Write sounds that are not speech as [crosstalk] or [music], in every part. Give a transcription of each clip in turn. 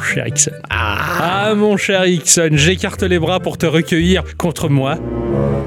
Ah, cher Ixon. Ah, mon cher Ixon, j'écarte les bras pour te recueillir contre moi.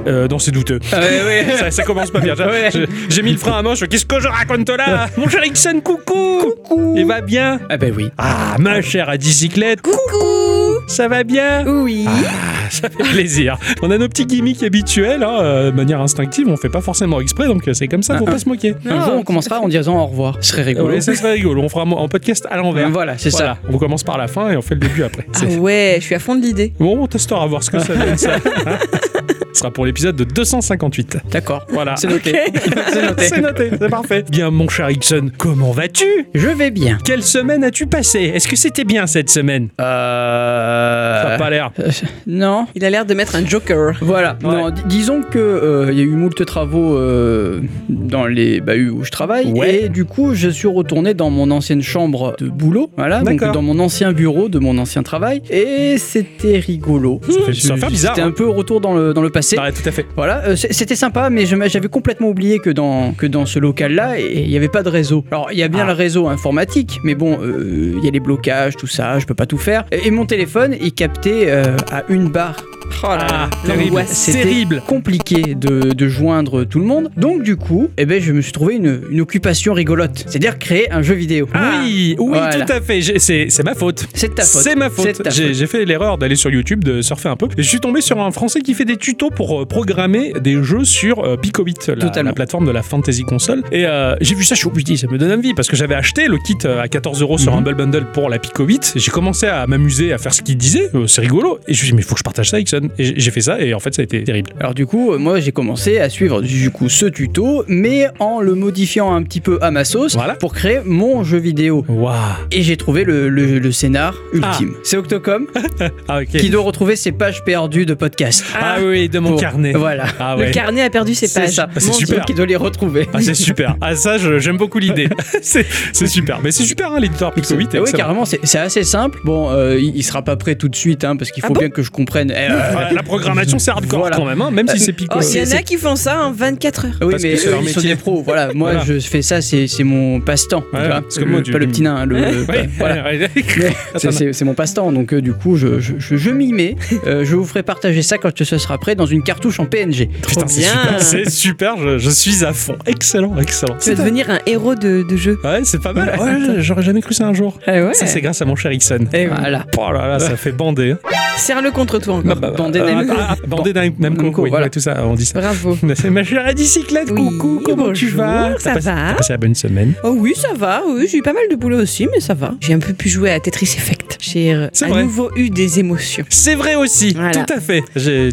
Euh, non, c'est douteux. Ah ouais, ouais. [laughs] Ça, ça commence pas bien. J'ai- [laughs] Ouais. j'ai- J'ai mis le frein à main, je qu'est-ce que je raconte là Mon cher Ixon, coucou Coucou. Il va bien Ah ben oui. Ah, ma chère à bicyclette, Coucou ça va bien Oui. Ah, ça fait plaisir. On a nos petits gimmicks habituels, hein, euh, de manière instinctive, on fait pas forcément exprès, donc euh, c'est comme ça, faut Ah, pas se moquer. Un jour, on commencera en disant au revoir. Ce serait rigolo. Ouais, ça serait rigolo, on fera un podcast à l'envers. Voilà, c'est Voilà, on commence par la fin et on fait le début après. Ah ouais, je suis à fond de l'idée. Bon, on testera, voir ce que ça donne ça. [laughs] Ce sera pour l'épisode de 258. ça. D'accord. Voilà. C'est noté. [laughs] c'est noté. C'est noté, c'est parfait. Bien, mon cher Ixon, comment vas-tu? Je vais bien. Quelle semaine as-tu passé? Est-ce que c'était bien cette semaine? Euh... Ça a pas l'air. euh, Non. Il a l'air de mettre un joker. Voilà. Ouais. Non, disons que euh, il y a eu moult travaux euh, dans les bahuts où je travaille Ouais. et du coup je suis retourné dans mon ancienne chambre de boulot, voilà, donc D'accord. dans mon ancien bureau de mon ancien travail et c'était rigolo. Ça fait- ça faire bizarre, C'était hein. un peu retour dans le dans le passé. Ouais, tout à fait. Voilà, euh, c'était sympa, mais j'avais complètement oublié que dans, que dans ce local-là, il n'y avait pas de réseau. Alors, il y a bien Ah. le réseau informatique, mais bon, euh, il y a les blocages, tout ça, je peux pas tout faire. Et, et mon téléphone, il captait euh, à une barre. Oh là là, Ah, terrible. Terrible. compliqué de, de joindre tout le monde. Donc, du coup, eh ben, je me suis trouvé une, une occupation rigolote. C'est-à-dire créer un jeu vidéo. Oui, oui, Voilà. tout à fait. C'est ma faute. C'est ta faute. C'est ma faute. J'ai faute. j'ai fait l'erreur d'aller sur YouTube, de surfer un peu. Et je suis tombé sur un Français qui fait des tutos pour euh, programmer des jeux sur euh, Picobit, la, Totalement. la plateforme de la fantasy console. Et euh, j'ai vu ça, je suis obligé, ça me donne envie parce que j'avais acheté le kit euh, à 14 euros sur Mhm. Humble Bundle pour la Picobit. J'ai commencé à m'amuser, à faire ce qu'il disait. Euh, c'est rigolo. Et je me suis dit, mais il faut que je partage ça, Et j'ai- fait ça, et en fait, ça a été terrible. Alors du coup, moi j'ai commencé à suivre du coup ce tuto, mais en le modifiant un petit peu à ma sauce Voilà. pour créer mon jeu vidéo. Waouh. Et j'ai trouvé le, le- le scénar ultime. C'est Octocom [laughs] Ah, qui doit retrouver ses pages perdues de podcast. Ah oui, de mon Pour- carnet. Voilà. Ah Le carnet a perdu ses C'est pages. ça. Ah, c'est Mon super. Qui doit les retrouver. Ah, c'est super. [laughs] Ah, ça, je- j'aime beaucoup l'idée. [laughs] c'est c'est super. Mais c'est super, hein, l'éditeur Picobit. Ah oui, excellent. carrément, c'est c'est assez simple. Bon, euh, il, il sera pas prêt tout de suite, hein, parce qu'il Ah faut bon bien que je comprenne. Eh, euh, la programmation, c'est hardcore Voilà. quand même, hein, même si c'est Pico. Oh, Il y en a qui font ça en 24 heures. oui, parce que mais eux, leur ils sont métier. des pros. Voilà, moi Voilà. je fais ça, c'est c'est mon passe-temps. tu Ouais, vois. parce que moi, Le- tu- pas le petit nain, le, Ouais, voilà. ouais, ouais. Mais c'est- Attends, C'est c'est mon passe-temps, donc euh, du coup, je, je, je- je m'y mets. [laughs] Euh, je vous ferai partager ça quand ce sera prêt dans une cartouche en PNG. Putain, c'est bien. super. C'est super, je, je suis à fond. Excellent, excellent. Tu vas devenir un héros de, de jeu. Ouais, c'est pas mal. Ouais, j'aurais jamais cru ça un jour. Ah. Ça, c'est grâce à mon cher Ixon. Eh oui. Voilà. Oh là là, ça fait bander. hein. Serre-le contre toi encore. Bah, Bandé euh, Namco. ah, Bandé Nam- Namco, Namco, oui, voilà. tout ça, on dit ça. Bravo. [laughs] Ma chère à bicyclette, Oui, coucou, comment tu bonjour, vas? Ça passé- va T'as passé la bonne semaine? Oh oui, ça va. Oui, j'ai eu pas mal de boulot aussi, mais ça va. J'ai un peu pu jouer à Tetris Effect. J'ai euh, à vrai. nouveau eu des émotions. C'est vrai aussi, Voilà. tout à fait.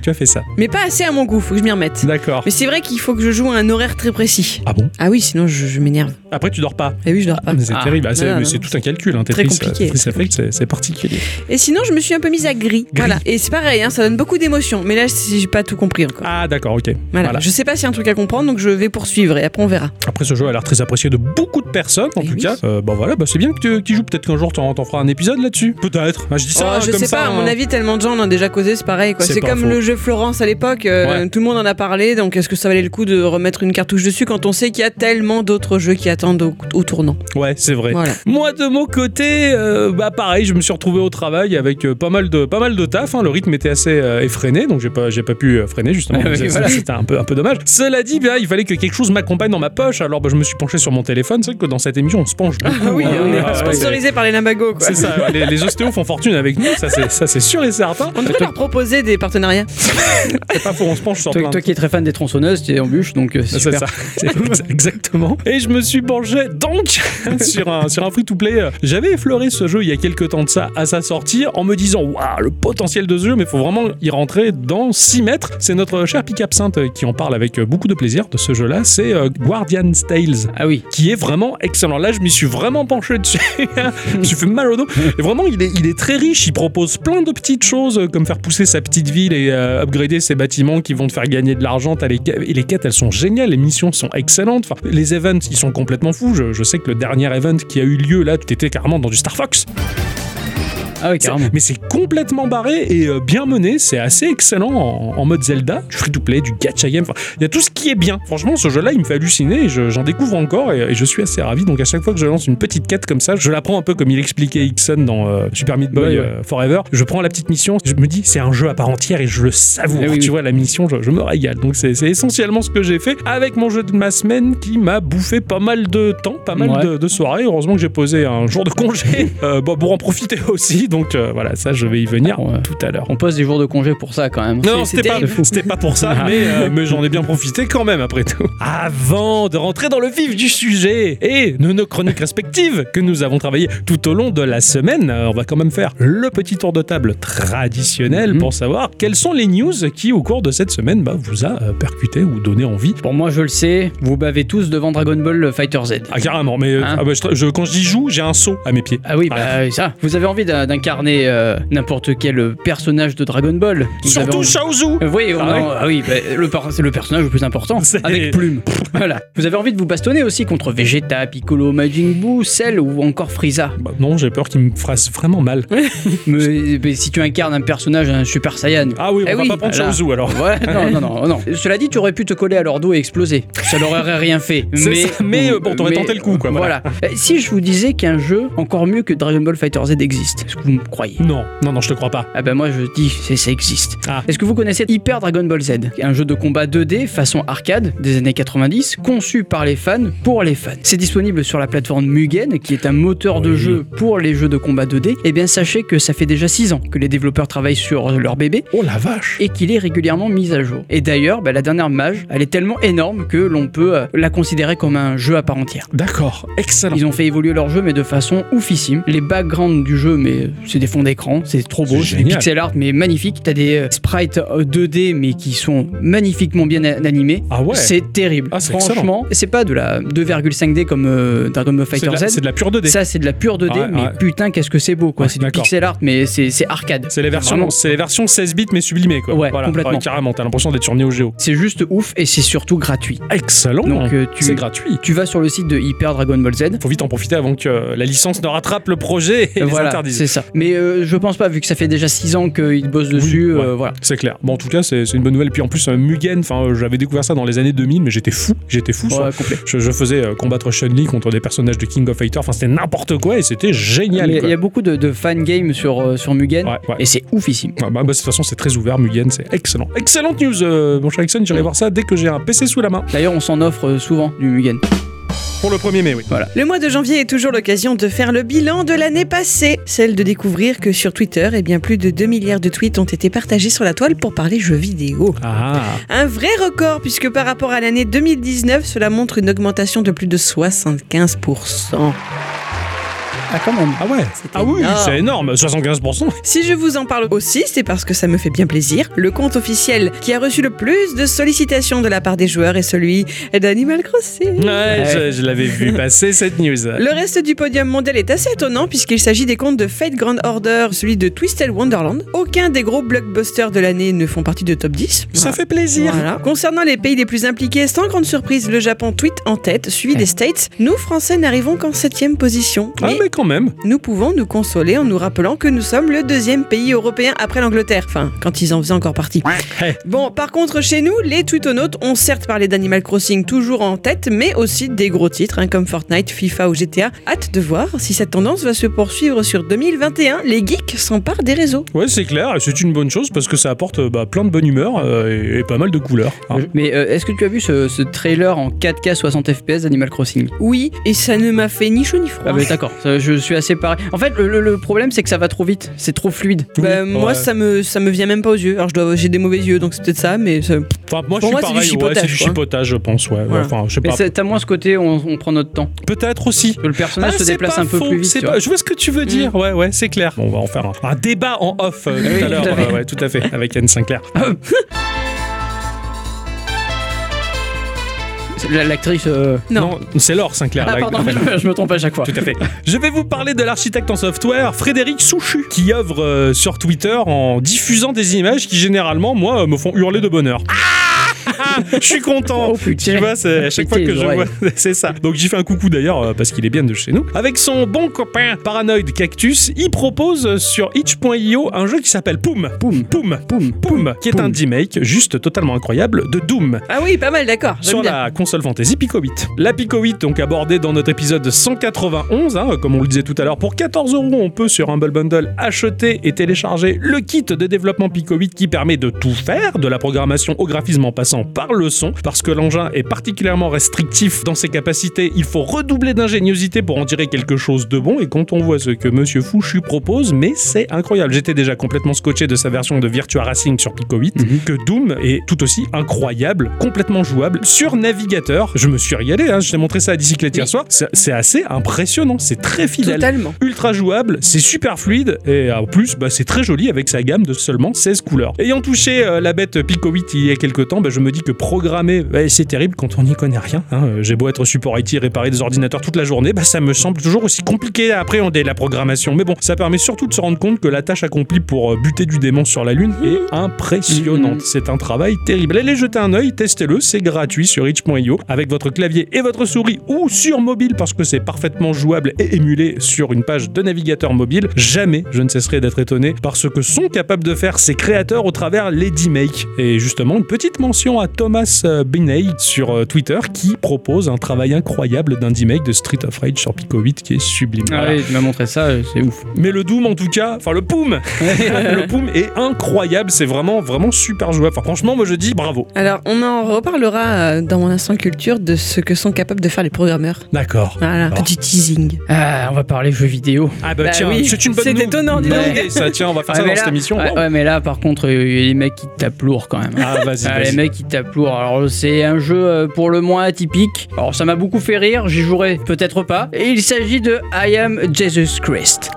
Tu as fait ça. Mais pas assez à mon goût, faut que je m'y remette. D'accord. Mais c'est vrai qu'il faut que je joue à un horaire très précis. Ah bon? Ah oui, sinon je, je m'énerve. Après, tu dors pas. Ah oui, je dors pas. Mais c'est Ah. terrible, Ah, c'est tout un calcul. Hein, Très Tetris, compliqué, euh, Tetris très Effect, c'est- c'est particulier. Et sinon, je me suis un peu mise à gris. Voilà. Et c'est pareil, hein, ça donne beaucoup d'émotions. Mais là, j'ai pas tout compris encore. Ah d'accord, ok. Voilà. Voilà. Je sais pas s'il y a un truc à comprendre, donc je vais poursuivre et après on verra. Après ce jeu a l'air très apprécié de beaucoup de personnes en tout oui. cas. Euh, bah voilà, bah c'est bien que tu que tu joues. Peut-être qu'un jour t'en feras un épisode là-dessus. Peut-être. Ah, je dis ça Oh, je comme sais ça, pas, à mon hein. avis, tellement de gens en ont déjà causé, c'est pareil. quoi. C'est comme faux. le jeu Florence à l'époque, euh, Ouais. tout le monde en a parlé, donc est-ce que ça valait le coup de remettre une cartouche dessus quand on sait qu'il y a tellement d'autres jeux qui attendent au, au tournant? Ouais, c'est vrai. Voilà. Moi de mon côté, euh, bah pareil, je me suis retrouvé au travail avec euh, pas mal de pas mal de taf. hein. Le rythme était assez euh, effréné, donc j'ai pas j'ai pas pu euh, freiner justement. Ah oui, C'est- voilà. C'était un peu un peu dommage. Cela dit, bah, il fallait que quelque chose m'accompagne dans ma poche. Alors bah, je me suis penché sur mon téléphone. C'est vrai que dans cette émission, on se penche beaucoup. Ah oui, hein. on est Ah, ouais, sponsorisé par les Limbago, quoi. C'est ça, ouais, les, les ostéos font fortune avec nous, ça c'est ça, c'est sûr et certain. On devrait leur proposer des partenariats. [laughs] C'est pas faux, on se penche sur Toi, plein. toi qui es très fan des tronçonneuses, tu es en bûche, donc euh, c'est C'est super. ça, C'est exactement. Et je me suis penché donc [laughs] sur un, sur un free-to-play. J'avais effleuré ce jeu il y a quelques temps de ça à sa sortie en me disant Waouh, le potentiel de ce jeu, mais il faut vraiment y rentrer dans 6 mètres. C'est notre cher Pic Absinthe qui en parle avec beaucoup de plaisir de ce jeu-là. C'est euh, Guardian's Tales Ah oui. qui est vraiment excellent. Là, je m'y suis vraiment penché dessus. [laughs] je me suis fait mal au dos. Et vraiment, il est, il est très riche. Il propose plein de petites choses, euh, comme faire pousser sa petite ville et euh, upgrader ses bâtiments qui vont te faire gagner de l'argent. Les Et les quêtes, elles sont géniales. Les missions sont excellentes. Enfin, les events, ils sont complètement fous. Je, je sais que le dernier event qui a eu lieu, là, tu étais carrément dans du Star Fox. Ah oui. Mais c'est complètement barré et euh, bien mené. C'est assez excellent en, mode Zelda, du free-to-play, du gacha game. Il y a tout ce qui est bien. Franchement, ce jeu-là, il me fait halluciner et je- j'en découvre encore et, et je suis assez ravi. Donc à chaque fois que je lance une petite quête comme ça, je la prends un peu comme il expliquait Ixon dans euh, Super Meat Boy Ouais, ouais. euh, Forever. Je prends la petite mission, je me dis c'est un jeu à part entière et je le savoure. Eh oui, tu oui. vois, la mission, je, je me régale. Donc c'est c'est essentiellement ce que j'ai fait avec mon jeu de ma semaine qui m'a bouffé pas mal de temps, pas mal Ouais. de, de soirées. Heureusement que j'ai posé un jour de congé [laughs] euh, bon, pour en profiter aussi. Donc euh, voilà, ça je vais y venir Ouais. tout à l'heure. On pose des jours de congé pour ça quand même. Non, c'est c'était pas, terrible. c'était pas pour ça, [laughs] mais, euh, mais j'en ai bien profité quand même après tout. Avant de rentrer dans le vif du sujet et de nos chroniques respectives que nous avons travaillées tout au long de la semaine, euh, on va quand même faire le petit tour de table traditionnel Mhm. pour savoir quelles sont les news qui au cours de cette semaine bah, vous a euh, percuté ou donné envie. Pour moi, je le sais, vous bavez tous devant Dragon Ball Fighter Z. Ah carrément, mais Hein ah bah, je- je- quand je dis joue, j'ai un saut à mes pieds. Ah oui, bah ça. Vous avez envie d'in- d'incarner euh, n'importe quel personnage de Dragon Ball. Vous Surtout envie- Shaozu Euh, Oui, Ah ah oui, bah, le personnage le plus important, [laughs] Avec plume. [laughs] voilà. Vous avez envie de vous bastonner aussi contre Vegeta, Piccolo, Majin Buu, Cell ou encore Frieza. Bah, Non, j'ai peur qu'il me fasse vraiment mal. [laughs] mais, mais si tu incarnes un personnage, un Super Saiyan. Ah oui, on Eh va oui, pas prendre voilà. Shaozu alors. Ouais, non, non, non, non. Cela dit, tu aurais pu te coller à leur dos et exploser. Ça leur aurait rien fait. Mais, ça, mais, euh, bon, t'aurais tenté le coup, quoi, Voilà. Euh, Si je vous disais qu'un jeu encore mieux que Dragon Ball Fighter Z existe, est-ce que vous me croyez? Non, non, non, je te crois pas. Ah ben moi je dis ça existe. Ah. Est-ce que vous connaissez Hyper Dragon Ball Z? Un jeu de combat 2D façon arcade des années 90, conçu par les fans pour les fans. C'est disponible sur la plateforme Mugen, qui est un moteur de jeu pour les jeux de combat 2D. Et eh bien sachez que ça fait déjà 6 ans que les développeurs travaillent sur leur bébé. Oh la vache Et qu'il est régulièrement mis à jour. Et d'ailleurs, bah, la dernière mage, elle est tellement énorme que l'on peut euh, la considérer comme un jeu à part entière. D'accord, excellent. Ils ont fait évoluer leur jeu, mais de façon oufissime. Les backgrounds du jeu, mais c'est des fonds d'écran, c'est trop beau, c'est du pixel art, mais magnifique. T'as des euh, sprites euh, 2D, mais qui sont magnifiquement bien animés. Ah ouais. C'est terrible. Ah, Franchement, c'est pas de la 2,5D comme euh, Dragon Ball Fighter Z. C'est de la pure 2D. Ça, c'est de la pure 2D, mais putain, qu'est-ce que c'est beau, quoi. c'est du pixel art, mais c'est arcade. C'est les versions, 16 bits mais sublimées, quoi. Ouais, voilà. complètement. carrément, t'as l'impression d'être sur Neo Geo. C'est juste ouf et c'est surtout gratuit. Excellent. Donc. Euh, c'est gratuit. Tu vas sur le site de Hyper Dragon Ball Z. Faut vite en profiter avant que euh, la licence ne rattrape le projet et voilà, les. C'est ça. Mais je pense pas, vu que ça fait déjà 6 ans qu'ils bossent dessus, voilà. C'est clair. Bon, en tout cas, c'est une bonne nouvelle. Puis en plus, Mugen, enfin, j'avais découvert dans les années 2000, mais j'étais fou. J'étais fou. Ouais. Je, je faisais euh, combattre Chun-Li contre des personnages de King of Fighters. Enfin, c'était n'importe quoi et c'était génial. Il y a beaucoup de, de fan games sur, euh, sur Mugen Ouais, et c'est oufissime. Bah, bah, de toute façon, c'est très ouvert, Mugen, c'est excellent. Excellente news, euh, mon cher Ixon, j'irai voir ça dès que j'ai un PC sous la main. D'ailleurs, on s'en offre souvent du Mugen. Pour le 1er mai, oui. Le mois de janvier est toujours l'occasion de faire le bilan de l'année passée, celle de découvrir que sur Twitter, eh bien plus de 2 milliards de tweets ont été partagés sur la toile pour parler jeux vidéo. Ah, Un vrai record puisque par rapport à l'année 2019, cela montre une augmentation de plus de 75%. Ah, quand même. ah ouais. Ah oui, c'est énorme, 75%. Si je vous en parle aussi, c'est parce que ça me fait bien plaisir. Le compte officiel qui a reçu le plus de sollicitations de la part des joueurs est celui d'Animal Crossing. Ouais, je, je l'avais vu passer [laughs] cette news. Le reste du podium mondial est assez étonnant puisqu'il s'agit des comptes de Fate Grand Order, celui de Twisted Wonderland. Aucun des gros blockbusters de l'année ne font partie de top 10. Ça fait plaisir. Voilà. Concernant les pays les plus impliqués, sans grande surprise, le Japon tweet en tête, suivi des States. Nous, Français, n'arrivons qu'en septième position. Ah, Mais mais quand même. nous pouvons nous consoler en nous rappelant que nous sommes le deuxième pays européen après l'Angleterre. Enfin, quand ils en faisaient encore partie. Ouais. Bon, par contre, chez nous, les tweetonautes ont certes parlé d'Animal Crossing toujours en tête, mais aussi des gros titres hein, comme Fortnite, FIFA ou GTA. Hâte de voir si cette tendance va se poursuivre sur 2021. Les geeks s'emparent des réseaux. Ouais, c'est clair, et c'est une bonne chose parce que ça apporte euh, bah, plein de bonne humeur euh, et, et pas mal de couleurs. hein. Mais euh, est-ce que tu as vu ce, ce trailer en 4K 60 FPS d'Animal Crossing? Oui, et ça ne m'a fait ni chaud ni froid. Ah bah d'accord, ça, je suis assez pareil. En fait, le, problème c'est que ça va trop vite, c'est trop fluide. Bah, moi, ouais. ça me, ça me vient même pas aux yeux. Alors, je dois, j'ai des mauvais yeux, donc c'est peut-être ça, mais ça- Enfin, moi, Pour je moi, suis c'est du ouais, chipotage, c'est du chipotage, je pense, ouais. ouais. Voilà. Enfin, je sais pas. c'est- t'as moins ce côté, on, on prend notre temps. Peut-être aussi. Le personnage Ah, se déplace un peu faux, plus vite. pas- vois. Je vois ce que tu veux dire. Ouais, ouais, c'est clair. Bon, on va en faire un, un débat en off euh, tout à l'heure. Ouais, ouais, tout à fait. Avec Anne Sinclair. [laughs] L'actrice. euh, Non. c'est Laure Sinclair. Ah pardon, la- [laughs] je me trompe à chaque fois. Tout à fait. Je vais vous parler de l'architecte en software Frédéric Souchu, qui œuvre euh, sur Twitter en diffusant des images qui généralement, moi, euh, me font hurler de bonheur. Je suis content. Oh, putain. Tu vois, c'est à chaque fois que je vois, [laughs] c'est ça. Donc j'y fais un coucou d'ailleurs euh, parce qu'il est bien de chez nous. Avec son bon copain Paranoid Cactus, il propose sur itch.io un jeu qui s'appelle Poum. Poum. Poum. Poum. Poum, qui est Poum. un remake juste totalement incroyable de Doom Ah oui, pas mal, d'accord. sur bien. la console fantasy Pico 8. La Pico 8, donc abordée dans notre épisode 191, hein, comme on le disait tout à l'heure, pour 14 euros, on peut sur Humble Bundle acheter et télécharger le kit de développement Pico 8 qui permet de tout faire, de la programmation au graphisme en passant par le son, parce que l'engin est particulièrement restrictif dans ses capacités, il faut redoubler d'ingéniosité pour en tirer quelque chose de bon, et quand on voit ce que Monsieur Fouchu propose, mais c'est incroyable. J'étais déjà complètement scotché de sa version de Virtua Racing sur Pico 8, Mhm. que Doom est tout aussi incroyable, complètement jouable sur navigateur. Je me suis régalé, hein, je t'ai montré ça à Dicyclette hier soir. C'est c'est assez impressionnant, c'est très fidèle. Totalement. Ultra jouable, c'est super fluide et en plus bah, c'est très joli avec sa gamme de seulement 16 couleurs. Ayant touché euh, la bête Pico 8 il y a quelques temps, bah, je me dis que programmer c'est terrible quand on n'y connaît rien. hein. J'ai beau être support IT, réparer des ordinateurs toute la journée, bah, ça me semble toujours aussi compliqué à appréhender la programmation. Mais bon, ça permet surtout de se rendre compte que la tâche accomplie pour euh, buter du démon sur la Lune est impressionnante. C'est un travail terrible. Allez jeter un œil, testez-le, c'est gratuit sur itch.io avec votre clavier et votre souris ou sur mobile parce que c'est parfaitement jouable et émulé sur une page de navigateur mobile. Jamais je ne cesserai d'être étonné par ce que sont capables de faire ces créateurs au travers les D-Make. Et justement, une petite mention à Thomas euh, Binney sur euh, Twitter qui propose un travail incroyable d'un D-Make de Street of Rage sur Pico 8 qui est sublime. Ah Voilà. oui, tu m'as montré ça, euh, c'est ouf. Mais le Doom en tout cas, enfin le Poum, [laughs] le Poum est incroyable, c'est vraiment vraiment super jouable. Enfin, franchement, moi je dis bravo. Alors, on en reparlera dans mon instant culture de ce que sont capables de faire les programmeurs. D'accord. Voilà, petit teasing. Ah, on va parler jeux vidéo. Ah bah, Bah tiens, oui, c'est une bonne c'est étonnant, dis donc. idée, ça. Tiens, on va faire Ouais, ça dans cette émission. ouais, Wow. ouais, mais là, par contre, il y a les mecs qui tapent lourd quand même. Ah vas-y, Ah, les vas-y. mecs qui Alors c'est un jeu euh, pour le moins atypique. Alors ça m'a beaucoup fait rire, j'y jouerai peut-être pas. Et il s'agit de I Am Jesus Christ.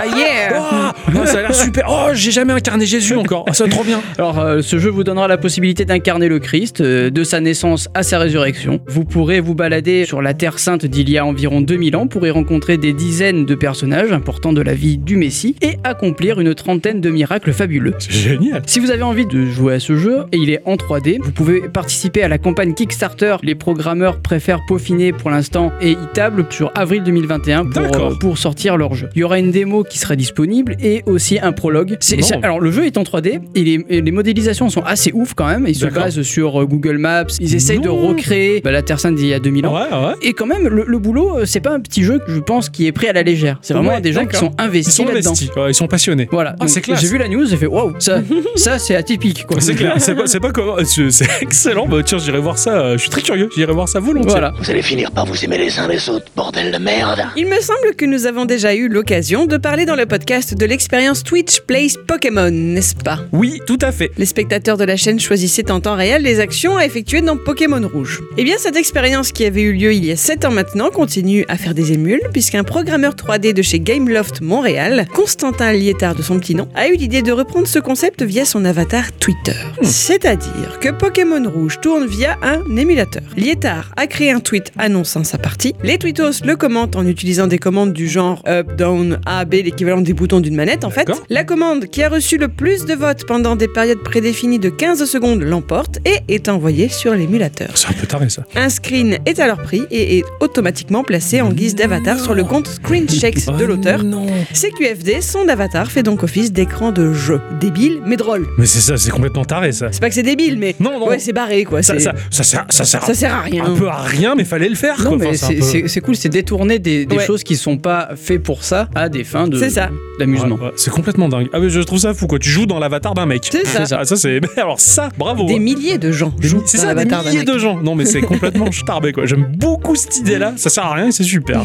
Ah yeah Oh, oh, ça a l'air super. Oh, j'ai jamais incarné Jésus encore. Oh, ça va trop bien. Alors euh, ce jeu vous donnera la possibilité d'incarner le Christ, euh, de sa naissance à sa résurrection. Vous pourrez vous balader sur la Terre Sainte d'il y a environ 2000 ans pour y rencontrer des dizaines de personnages importants de la vie du Messie et accomplir une trentaine de miracles fabuleux. C'est génial. Si vous avez envie de jouer à ce jeu, et il est en 3D, vous pouvez participer à la campagne Kickstarter. Les programmeurs préfèrent peaufiner pour l'instant et y tablent sur avril 2021 pour, euh, pour sortir leur jeu. Il y aura une démo qui sera disponible et aussi un prologue. C'est- Bon. c'est- alors le jeu est en 3D et les, et les modélisations sont assez ouf quand même. Ils se D'accord. basent sur euh, Google Maps, ils essayent de Non. recréer bah, la Terre Sainte d'il y a 2000 ans. Ouais, ouais. Et quand même, le, le boulot, euh, c'est pas un petit jeu que je pense qui est pris à la légère. C'est vraiment Ouais, des gens qui d'accord. sont Ils investis sont là-dedans. investis. Ouais, ils sont passionnés. Voilà, Ah, Donc, c'est classe. j'ai vu la news, j'ai fait waouh, ça, [laughs] ça c'est atypique quoi. C'est clair. C'est pas, [laughs] c'est pas comment. C'est c'est excellent. Bah tiens, j'irai voir ça. euh, Je suis très curieux. J'irai voir ça volontiers. Voilà. Vous allez finir par vous aimer les uns les autres, bordel de merde. Il me semble que nous avons déjà eu l'occasion de parler dans le podcast de l'expérience Twitch Plays Pokémon, n'est-ce pas Oui, tout à fait. Les spectateurs de la chaîne choisissaient en temps réel les actions à effectuer dans Pokémon Rouge. Eh bien, cette expérience qui avait eu lieu il y a 7 ans maintenant continue à faire des émules, puisqu'un programmeur 3D de chez Gameloft Montréal, Constantin Lietard de son petit nom, a eu l'idée de reprendre ce concept via son avatar Twitter. C'est-à-dire que Pokémon Rouge tourne via un émulateur. Lietard a créé un tweet annonçant sa partie. Les tweetos le commentent en utilisant des commandes du genre up, down, A, B, l'équivalent des boutons d'une manette en fait. La commande qui a reçu le plus de votes pendant des périodes prédéfinies de 15 secondes l'emporte et est envoyée sur l'émulateur. C'est un peu taré ça. Un screen est alors pris et est automatiquement placé en guise d'avatar sur le compte Screenchecks de l'auteur. Oh non. CQFD, son avatar fait donc office d'écran de jeu. Débile, mais drôle. Mais c'est ça, c'est complètement taré ça. C'est pas que c'est débile, mais Non, non. ouais, c'est barré quoi. Ça, ça, ça, sert, ça sert ça sert à rien. un peu à rien, mais fallait le faire. Non, quoi. mais Enfin, c'est peu- cool, c'est détourner des, des Ouais. choses qui sont pas faites pour ça à des fins de C'est ça. d'amusement. Ouais, ouais, c'est complètement dingue. Ah mais je trouve ça fou quoi. Tu joues dans l'avatar d'un mec. C'est ça. [laughs] Ah, ça c'est. [laughs] Alors ça, bravo. Des hein. milliers de gens Des jouent dans ça, des l'avatar d'un milliers de gens. Non, mais c'est complètement [laughs] starbé quoi. J'aime beaucoup cette idée-là. Ça sert à rien et c'est super.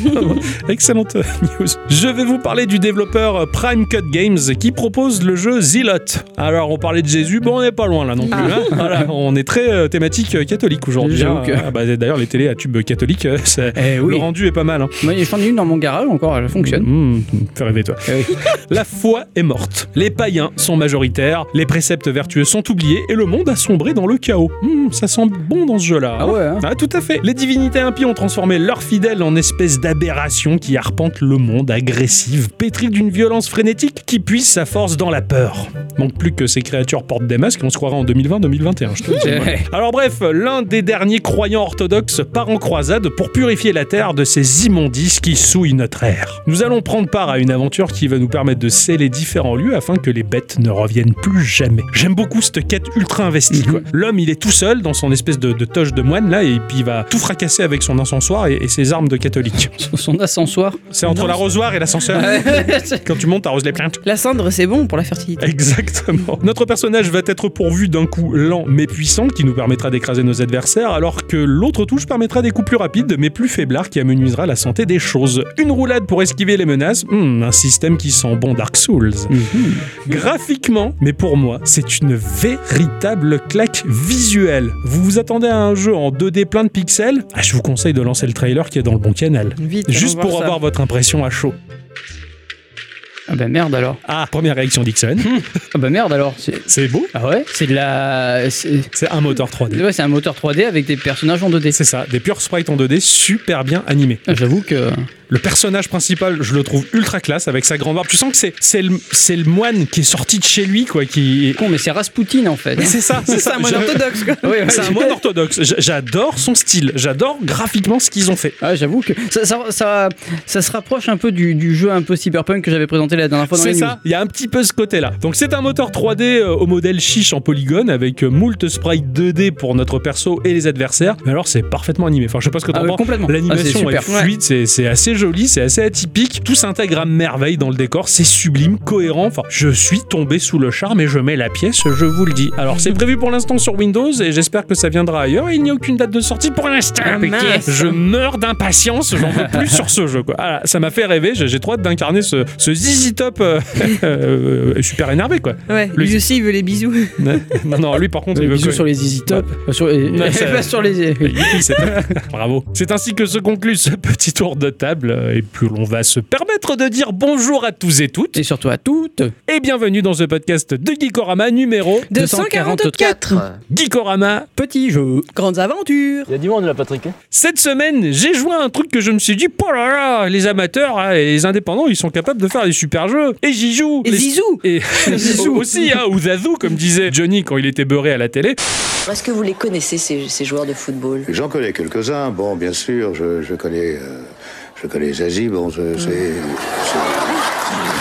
Excellente news. Je vais vous parler du développeur Prime Cut Games qui propose le jeu Zealot. Alors, on parlait de Jésus, bon, on n'est pas loin là non plus. hein. Voilà, on est très euh, thématique euh, catholique aujourd'hui. J'avoue hein. que- Ah, bah, D'ailleurs, les télés à tube catholique, euh, Eh le rendu est pas mal. hein. Moi, j'en ai une dans mon garage encore, elle fonctionne. Mmh, faire rêver, toi. Oui. [laughs] La foi est morte. Les païens sont majoritaires, les préceptes vertueux sont oubliés et le monde a sombré dans le chaos. Hmm, ça sent bon dans ce jeu-là. Ah ouais, hein. Ah, tout à fait. Les divinités impies ont transformé leurs fidèles en espèces d'aberrations qui arpentent le monde, agressives, pétries d'une violence frénétique qui puise sa force dans la peur. Manque plus que ces créatures portent des masques et on se croirait en 2020-2021, je te le dis. Ouais. Alors bref, l'un des derniers croyants orthodoxes part en croisade pour purifier la terre de ces immondices qui souillent notre ère. Nous allons prendre part à une aventure qui va nous permettre de sceller différents lieux afin que les bêtes ne reviennent plus jamais. J'aime beaucoup cette quête ultra investie. quoi. L'homme, il est tout seul dans son espèce de, de toge de moine là et puis il va tout fracasser avec son incensoir et, et ses armes de catholique. [laughs] Son ascensoir. C'est entre l'arrosoir et l'ascenseur. [laughs] Quand tu montes, t'arroses les plaintes. La cendre, c'est bon pour la fertilité. Exactement. Notre personnage va être pourvu d'un coup lent mais puissant qui nous permettra d'écraser nos adversaires, alors que l'autre touche permettra des coups plus rapides mais plus faiblards qui amenuisera la santé des choses. Une roulade pour esquiver les menaces, hmm, un système qui sent bon Dark Souls. Graphiquement, mais pour moi, c'est une véritable claque visuelle. Vous vous attendez à un jeu en 2D plein de pixels? Ah, Je vous conseille de lancer le trailer qui est dans le bon canal. Vite, Juste pour ça. avoir votre impression à chaud. Ah bah merde alors. Ah, première réaction Dixon. Ah bah merde alors. C'est- beau. Ah ouais C'est de la. C'est C'est un moteur 3D. ouais, c'est un moteur 3D avec des personnages en 2D. C'est ça, des pure sprites en 2D super bien animés. Ah, J'avoue que. Le personnage principal, je le trouve ultra classe avec sa grande barbe. Tu sens que c'est c'est le, c'est le moine qui est sorti de chez lui, quoi. Qui... Con, mais c'est Rasputin en fait. Mais c'est ça, c'est C'est ça. un moine orthodoxe, quoi. Ouais, ouais, C'est un moine orthodoxe. J'adore son style. J'adore graphiquement ce qu'ils ont fait. Ah, j'avoue que ça, ça, ça, ça se rapproche un peu du, du jeu un peu cyberpunk que j'avais présenté la dernière fois dans C'est les ça, il y a un petit peu ce côté-là. Donc c'est un moteur 3D euh, au modèle chiche en polygone avec euh, moult sprites 2D pour notre perso et les adversaires. Mais alors c'est parfaitement animé. Enfin je sais pas ce que Ah, t'en ouais, penses. complètement. L'animation Ah, est fluide, c'est c'est assez joli, c'est assez atypique. Tout s'intègre à merveille dans le décor, c'est sublime, cohérent. Enfin, je suis tombé sous le charme et je mets la pièce, je vous le dis. Alors c'est prévu pour l'instant sur Windows et j'espère que ça viendra ailleurs. Il n'y a aucune date de sortie pour l'instant. Ah, mince. Je meurs d'impatience, j'en veux plus sur ce jeu. Quoi. Voilà, ça m'a fait rêver, j'ai trop hâte d'incarner ce, ce Zizi Top [laughs] euh, euh, super énervé. quoi. Ouais, Lui- lui aussi, il veut les bisous. non, non, lui par contre, il veut bisous que- sur les Easy Top. Euh, Sur les... Ouais, [laughs] ça- pas sur les. [laughs] Bravo. C'est ainsi que se conclut ce petit tour de table euh, et puis l'on va se permettre de dire bonjour à tous et toutes Et surtout à toutes. et bienvenue dans ce podcast de Geekorama numéro 244 Geekorama. Petit jeu. Grandes aventures Il y a du monde là, Patrick. Cette semaine, j'ai joué à un truc que je me suis dit, oh là là, les amateurs hein, et les indépendants, ils sont capables de faire des super jeux. Et j'y joue. Et Les- Zizou Et [laughs] [laughs] aussi, hein, ou Zazou, comme disait Johnny quand il était beurré à la télé. Est-ce que vous les connaissez, ces, ces joueurs de football? J'en connais quelques-uns. Bon, bien sûr, je, je connais, euh, je connais Zazie. Bon, c'est, je-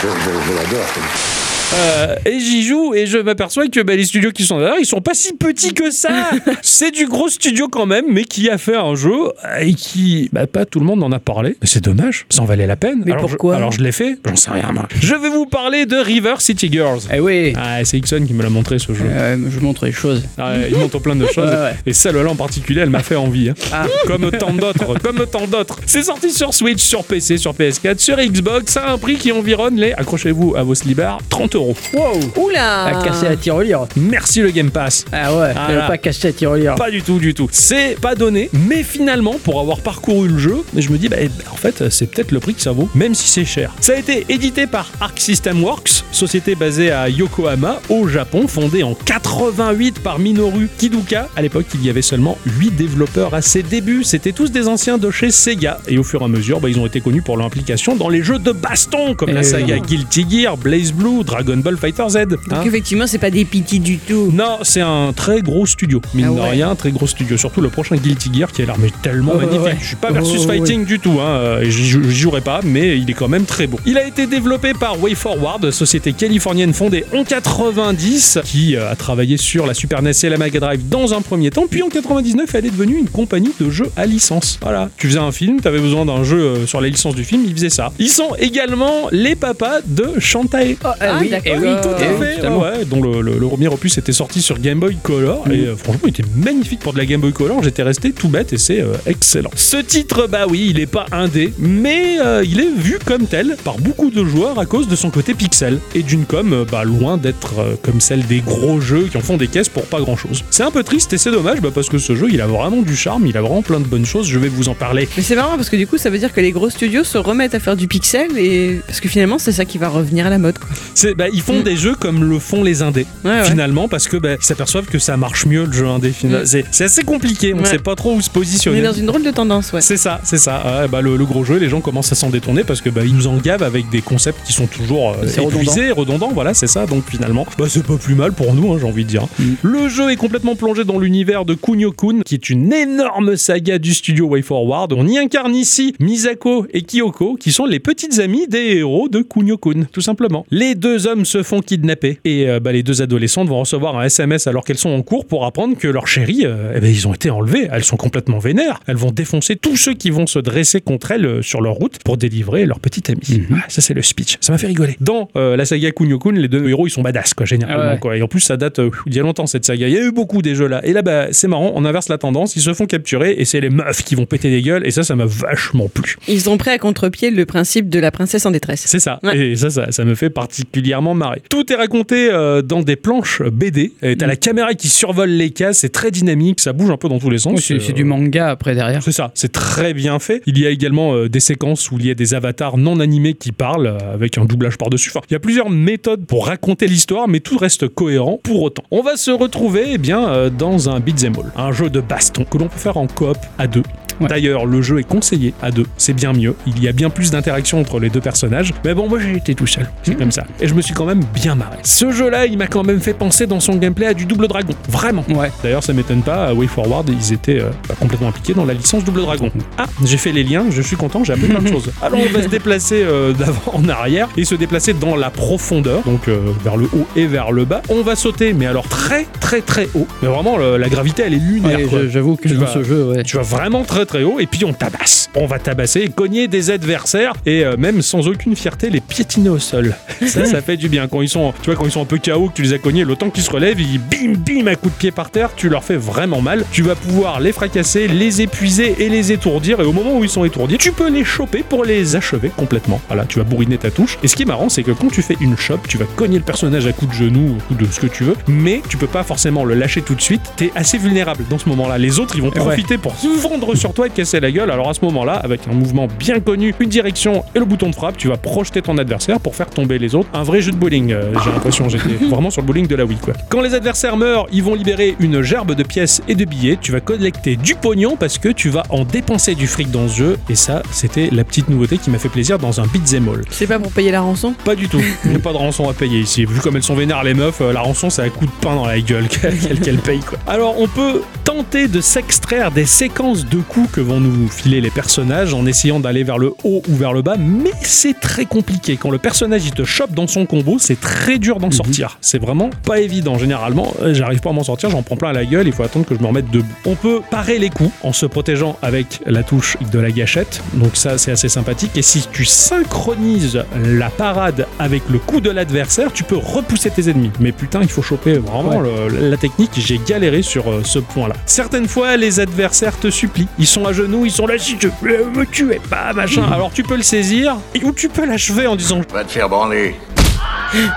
je l'adore. Euh, et j'y joue et je m'aperçois que bah, les studios qui sont derrière, ils sont pas si petits que ça. [laughs] c'est du gros studio quand même, mais qui a fait un jeu et qui, bah, pas tout le monde en a parlé. Mais c'est dommage, ça en valait la peine. Mais alors pourquoi je, Alors je l'ai fait, j'en sais rien moi. Je vais vous parler de River City Girls. Eh oui. Ah, c'est Ixon qui me l'a montré ce jeu. Euh, je vous montre les choses. Ah, il montre plein de choses. Ouais, ouais. Et celle-là en particulier, elle m'a fait envie. hein. Ah. Comme tant d'autres, comme tant d'autres. C'est sorti sur Switch, sur PC, sur PS4, sur Xbox, à un prix qui environne les, accrochez-vous à vos slibards, 30 euros. Wow. Oula A cassé la tirelire. Merci le Game Pass. Ah ouais, Ah là. pas cassé la tirelire. Pas du tout, du tout. C'est pas donné, mais finalement, pour avoir parcouru le jeu, je me dis, bah, eh ben, en fait, c'est peut-être le prix que ça vaut, même si c'est cher. Ça a été édité par Arc System Works, société basée à Yokohama, au Japon, fondée en 88 par Minoru Kiduka. À l'époque, il y avait seulement 8 développeurs à ses débuts. C'était tous des anciens de chez Sega. Et au fur et à mesure, bah, ils ont été connus pour leur implication dans les jeux de baston, comme la Eh saga. Guilty Gear, Blaze Blue, Dragon Ball Fighter Z. Donc Hein effectivement, c'est pas des petits du tout. non, c'est un très gros studio. Mine Ah de rien, très gros studio. Surtout le prochain Guilty Gear qui a l'air mais tellement Oh, magnifique. ouais. Je suis pas Oh, versus ouais, fighting du tout. Hein. j'y jouerai pas, mais il est quand même très beau. Il a été développé par WayForward, société californienne fondée en 90, qui euh, a travaillé sur la Super NES et la Mega Drive dans un premier temps. Puis en 99, elle est devenue une compagnie de jeux à licence. Voilà, tu faisais un film, tu avais besoin d'un jeu euh, sur la licence du film, ils faisaient ça. Ils sont également les papas de Shantae. Ah, oui. Et oui, Tout à eh fait, ouais, dont le, le- le premier opus était sorti sur Game Boy Color et euh, franchement il était magnifique pour de la Game Boy Color. J'étais resté tout bête et c'est euh, excellent. Ce titre, bah oui, il est pas indé, mais euh, il est vu comme tel par beaucoup de joueurs à cause de son côté pixel et d'une com euh, bah, loin d'être euh, comme celle des gros jeux qui en font des caisses pour pas grand chose. C'est un peu triste et c'est dommage bah, parce que ce jeu il a vraiment du charme, il a vraiment plein de bonnes choses. Je vais vous en parler. Mais c'est marrant parce que du coup, ça veut dire que les gros studios se remettent à faire du pixel et parce que finalement, c'est ça qui va revenir à la mode. Quoi. C'est, bah, ils font Mm. des jeux comme le font les indés. Ouais, ouais. finalement parce que bah, ils s'aperçoivent que ça marche mieux le jeu indé. Mm. C'est, assez compliqué, on Ouais. sait pas trop où se On positionner. est dans une drôle de tendance, ouais. C'est ça, c'est ça. Bah, le, le gros jeu, les gens commencent à s'en détourner parce que bah, ils nous en gavent avec des concepts qui sont toujours euh, épuisés, redondants. Voilà, c'est ça. Donc finalement, bah, c'est pas plus mal pour nous, hein, j'ai envie de dire. Mm. Le jeu est complètement plongé dans l'univers de Kunio-kun, qui est une énorme saga du studio WayForward. On y incarne ici Misako et Kyoko, qui sont les petites amies des héros de Kunio-kun, tout simplement. Les deux hommes se font kidnapper et euh, bah, les deux adolescentes vont recevoir un SMS alors qu'elles sont en cours pour apprendre que leurs chéris, euh, eh ben, ils ont été enlevés. Elles sont complètement vénères. Elles vont défoncer tous ceux qui vont se dresser contre elles euh, sur leur route pour délivrer leur petite amie. Ah, ça, c'est le speech. Ça m'a fait rigoler. Dans euh, la saga Kunio-kun, les deux héros, ils sont badass, quoi, généralement. Ah ouais. Quoi. Et en plus, ça date euh, d'il y a longtemps, cette saga. Il y a eu beaucoup des jeux là. Et là, bah, c'est marrant, on inverse la tendance. Ils se font capturer et c'est les meufs qui vont péter des gueules. Et ça, ça m'a vachement plu. Ils ont pris à contre-pied le principe de la princesse en détresse. C'est ça. Ouais. Et ça, ça, ça me fait particulièrement marrer. Tout est raconté euh, dans des planches BD. Et T'as la caméra qui survole les cases, c'est très dynamique, ça bouge un peu dans tous les sens. Oui, c'est c'est Euh, du manga après derrière. c'est ça, c'est très bien fait. Il y a également euh, des séquences où il y a des avatars non animés qui parlent avec un doublage par-dessus. Enfin, il y a plusieurs méthodes pour raconter l'histoire, mais tout reste cohérent pour autant. On va se retrouver eh bien, dans un beat'em all, un jeu de baston que l'on peut faire en coop à deux. Ouais. D'ailleurs, le jeu est conseillé à deux, c'est bien mieux. Il y a bien plus d'interaction entre les deux personnages. Mais bon, moi j'ai été tout seul, c'est comme ça. Et je me suis quand même bien marré. Ce jeu-là, il m'a quand même fait penser dans son gameplay à du Double Dragon. Vraiment. Ouais. D'ailleurs, ça m'étonne pas, à WayForward, ils étaient euh, complètement impliqués dans la licence Double Dragon. Ah, j'ai fait les liens, je suis content, j'ai appris plein de [laughs] choses. Alors, on va se déplacer euh, [laughs] d'avant en arrière et se déplacer dans la profondeur, donc euh, vers le haut et vers le bas. On va sauter, mais alors très, très, très haut. Mais vraiment, le- la gravité, elle est lunaire. Ouais, je- J'avoue que Tu dans vas- ce jeu, ouais. Tu vas vraiment très très haut et puis on tabasse. On va tabasser et cogner des adversaires et euh, même sans aucune fierté les piétiner au sol. [laughs] Ça, ça fait du bien. Quand ils sont, tu vois, quand ils sont un peu KO, que tu les as cognés, le temps qu'ils se relèvent, ils bim bim à coup de pied par terre, tu leur fais vraiment mal. Tu vas pouvoir les fracasser, les épuiser et les étourdir. Et au moment où ils sont étourdis, tu peux les choper pour les achever complètement. Voilà, tu vas bourriner ta touche. Et ce qui est marrant, c'est que quand tu fais une chope, tu vas cogner le personnage à coup de genou, ou coup de ce que tu veux, mais tu peux pas forcément le lâcher tout de suite. T'es assez vulnérable dans ce moment-là. Les autres, ils vont Ouais. profiter pour se fondre sur toi et te casser la gueule. Alors à ce moment-là, avec un mouvement bien connu, une direction et le bouton de frappe, tu vas projeter ton adversaire pour faire tomber les autres. Un vrai jeu de bowling, euh, j'ai l'impression. J'étais [laughs] vraiment sur le bowling de la Wii, quoi. Quand les adversaires meurent, ils vont libérer une gerbe de pièces et de billets. Tu vas collecter du pognon parce que tu vas en dépenser du fric dans ce jeu. Et ça, c'était la petite nouveauté qui m'a fait plaisir dans un beat'em all. C'est pas pour payer la rançon? Pas du tout. Il n'y a pas de rançon à payer ici. Vu comme elles sont vénères les meufs, euh, la rançon c'est un coup de pain dans la gueule [laughs] qu'elles payent quoi. Alors on peut tenter de s'extraire des séquences de coups que vont nous filer les personnages en essayant d'aller vers le haut ou vers le bas, mais c'est très compliqué. Quand le personnage il te chope dans son combo, c'est très dur d'en sortir. C'est vraiment pas évident. Généralement, euh, j'arrive pas à m'en sortir, j'en prends plein à la gueule, il faut attendre que je me remette debout. On peut parer les coups en se protégeant avec la touche de la gâchette, donc ça c'est assez sympathique. Et si tu synchronises la parade avec le coup de l'adversaire, tu peux repousser tes ennemis. Mais putain, il faut choper vraiment le- la technique. J'ai galéré sur euh, ce point-là. Certaines fois, les adversaires te supplient. Ils sont à genoux, ils sont là, si tu veux me tuer pas, machin. [laughs] Alors tu peux le saisir et ou tu peux l'achever en disant Va te faire branler.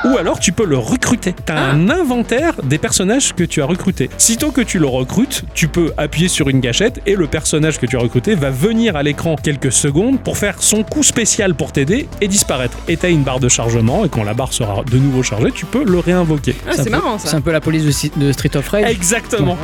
Ou alors tu peux le recruter. T'as un inventaire des personnages que tu as recrutés. Sitôt que tu le recrutes, tu peux appuyer sur une gâchette et le personnage que tu as recruté va venir à l'écran quelques secondes pour faire son coup spécial pour t'aider et disparaître. Et t'as une barre de chargement et quand la barre sera de nouveau chargée, tu peux le réinvoquer. Ah, c'est marrant C'est ça. un peu la police de, Street of Rage. Exactement.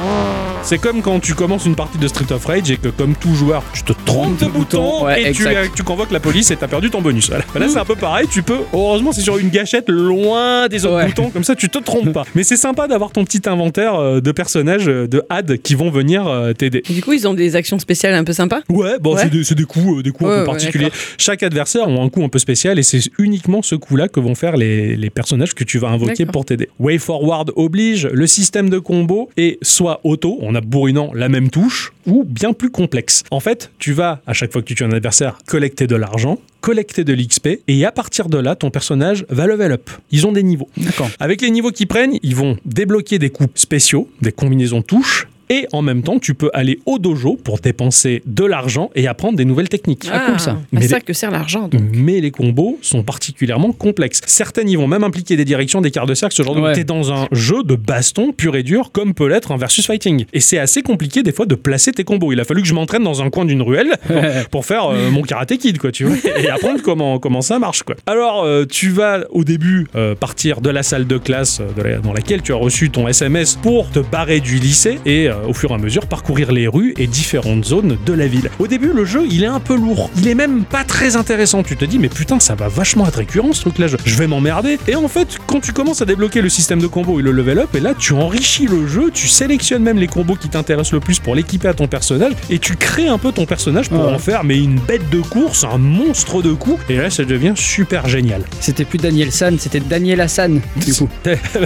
C'est comme quand tu commences une partie de Street of Rage et que comme tout joueur, tu te trompes de bouton bouton, ouais, et tu, euh, tu convoques la police et t'as perdu ton bonus. Voilà. Là, c'est un peu pareil. Tu peux, heureusement, c'est sur une gâchette loin des autres Ouais. boutons, comme ça tu te trompes pas. Mais c'est sympa d'avoir ton petit inventaire euh, de personnages euh, de add qui vont venir euh, t'aider. Du coup, ils ont des actions spéciales un peu sympas. Ouais, bon, Ouais. c'est des, coups, des coups Ouais, un peu particuliers. Chaque adversaire a un coup un peu spécial et c'est uniquement ce coup-là que vont faire les, les personnages que tu vas invoquer pour t'aider. Way Forward oblige, le système de combo est soit auto, en abourrinant la même touche, ou bien plus complexe. En fait, tu vas, à chaque fois que tu tues un adversaire, collecter de l'argent collecter de l'XP et à partir de là, ton personnage va level up. Ils ont des niveaux. D'accord. Avec les niveaux qu'ils prennent, ils vont débloquer des coups spéciaux, des combinaisons touches. Et en même temps, tu peux aller au dojo pour dépenser de l'argent et apprendre des nouvelles techniques. Ah, cool, ça. Mais C'est ça les- que sert l'argent. Mais les combos sont particulièrement complexes. Certaines y vont même impliquer des directions, des quarts de cercle, ce genre de... Ouais. T'es dans un jeu de baston pur et dur, comme peut l'être un versus fighting. Et c'est assez compliqué des fois de placer tes combos. Il a fallu que je m'entraîne dans un coin d'une ruelle [laughs] pour, pour faire euh, mon karaté kid, quoi, tu vois, [laughs] et apprendre comment, comment ça marche, quoi. Alors, euh, tu vas au début euh, partir de la salle de classe euh, de la- dans laquelle tu as reçu ton SMS pour te barrer du lycée et euh, au fur et à mesure parcourir les rues et différentes zones de la ville. Au début, le jeu, il est un peu lourd. Il est même pas très intéressant. Tu te dis, mais putain, ça va vachement être récurrent ce truc-là. Je, vais m'emmerder. Et en fait, quand tu commences à débloquer le système de combo et le level up, et là, tu enrichis le jeu, tu sélectionnes même les combos qui t'intéressent le plus pour l'équiper à ton personnage et tu crées un peu ton personnage pour Ouais. en faire mais une bête de course, un monstre de coups. Et là, ça devient super génial. C'était plus Daniel San, c'était Daniel Hassan, du [laughs] coup.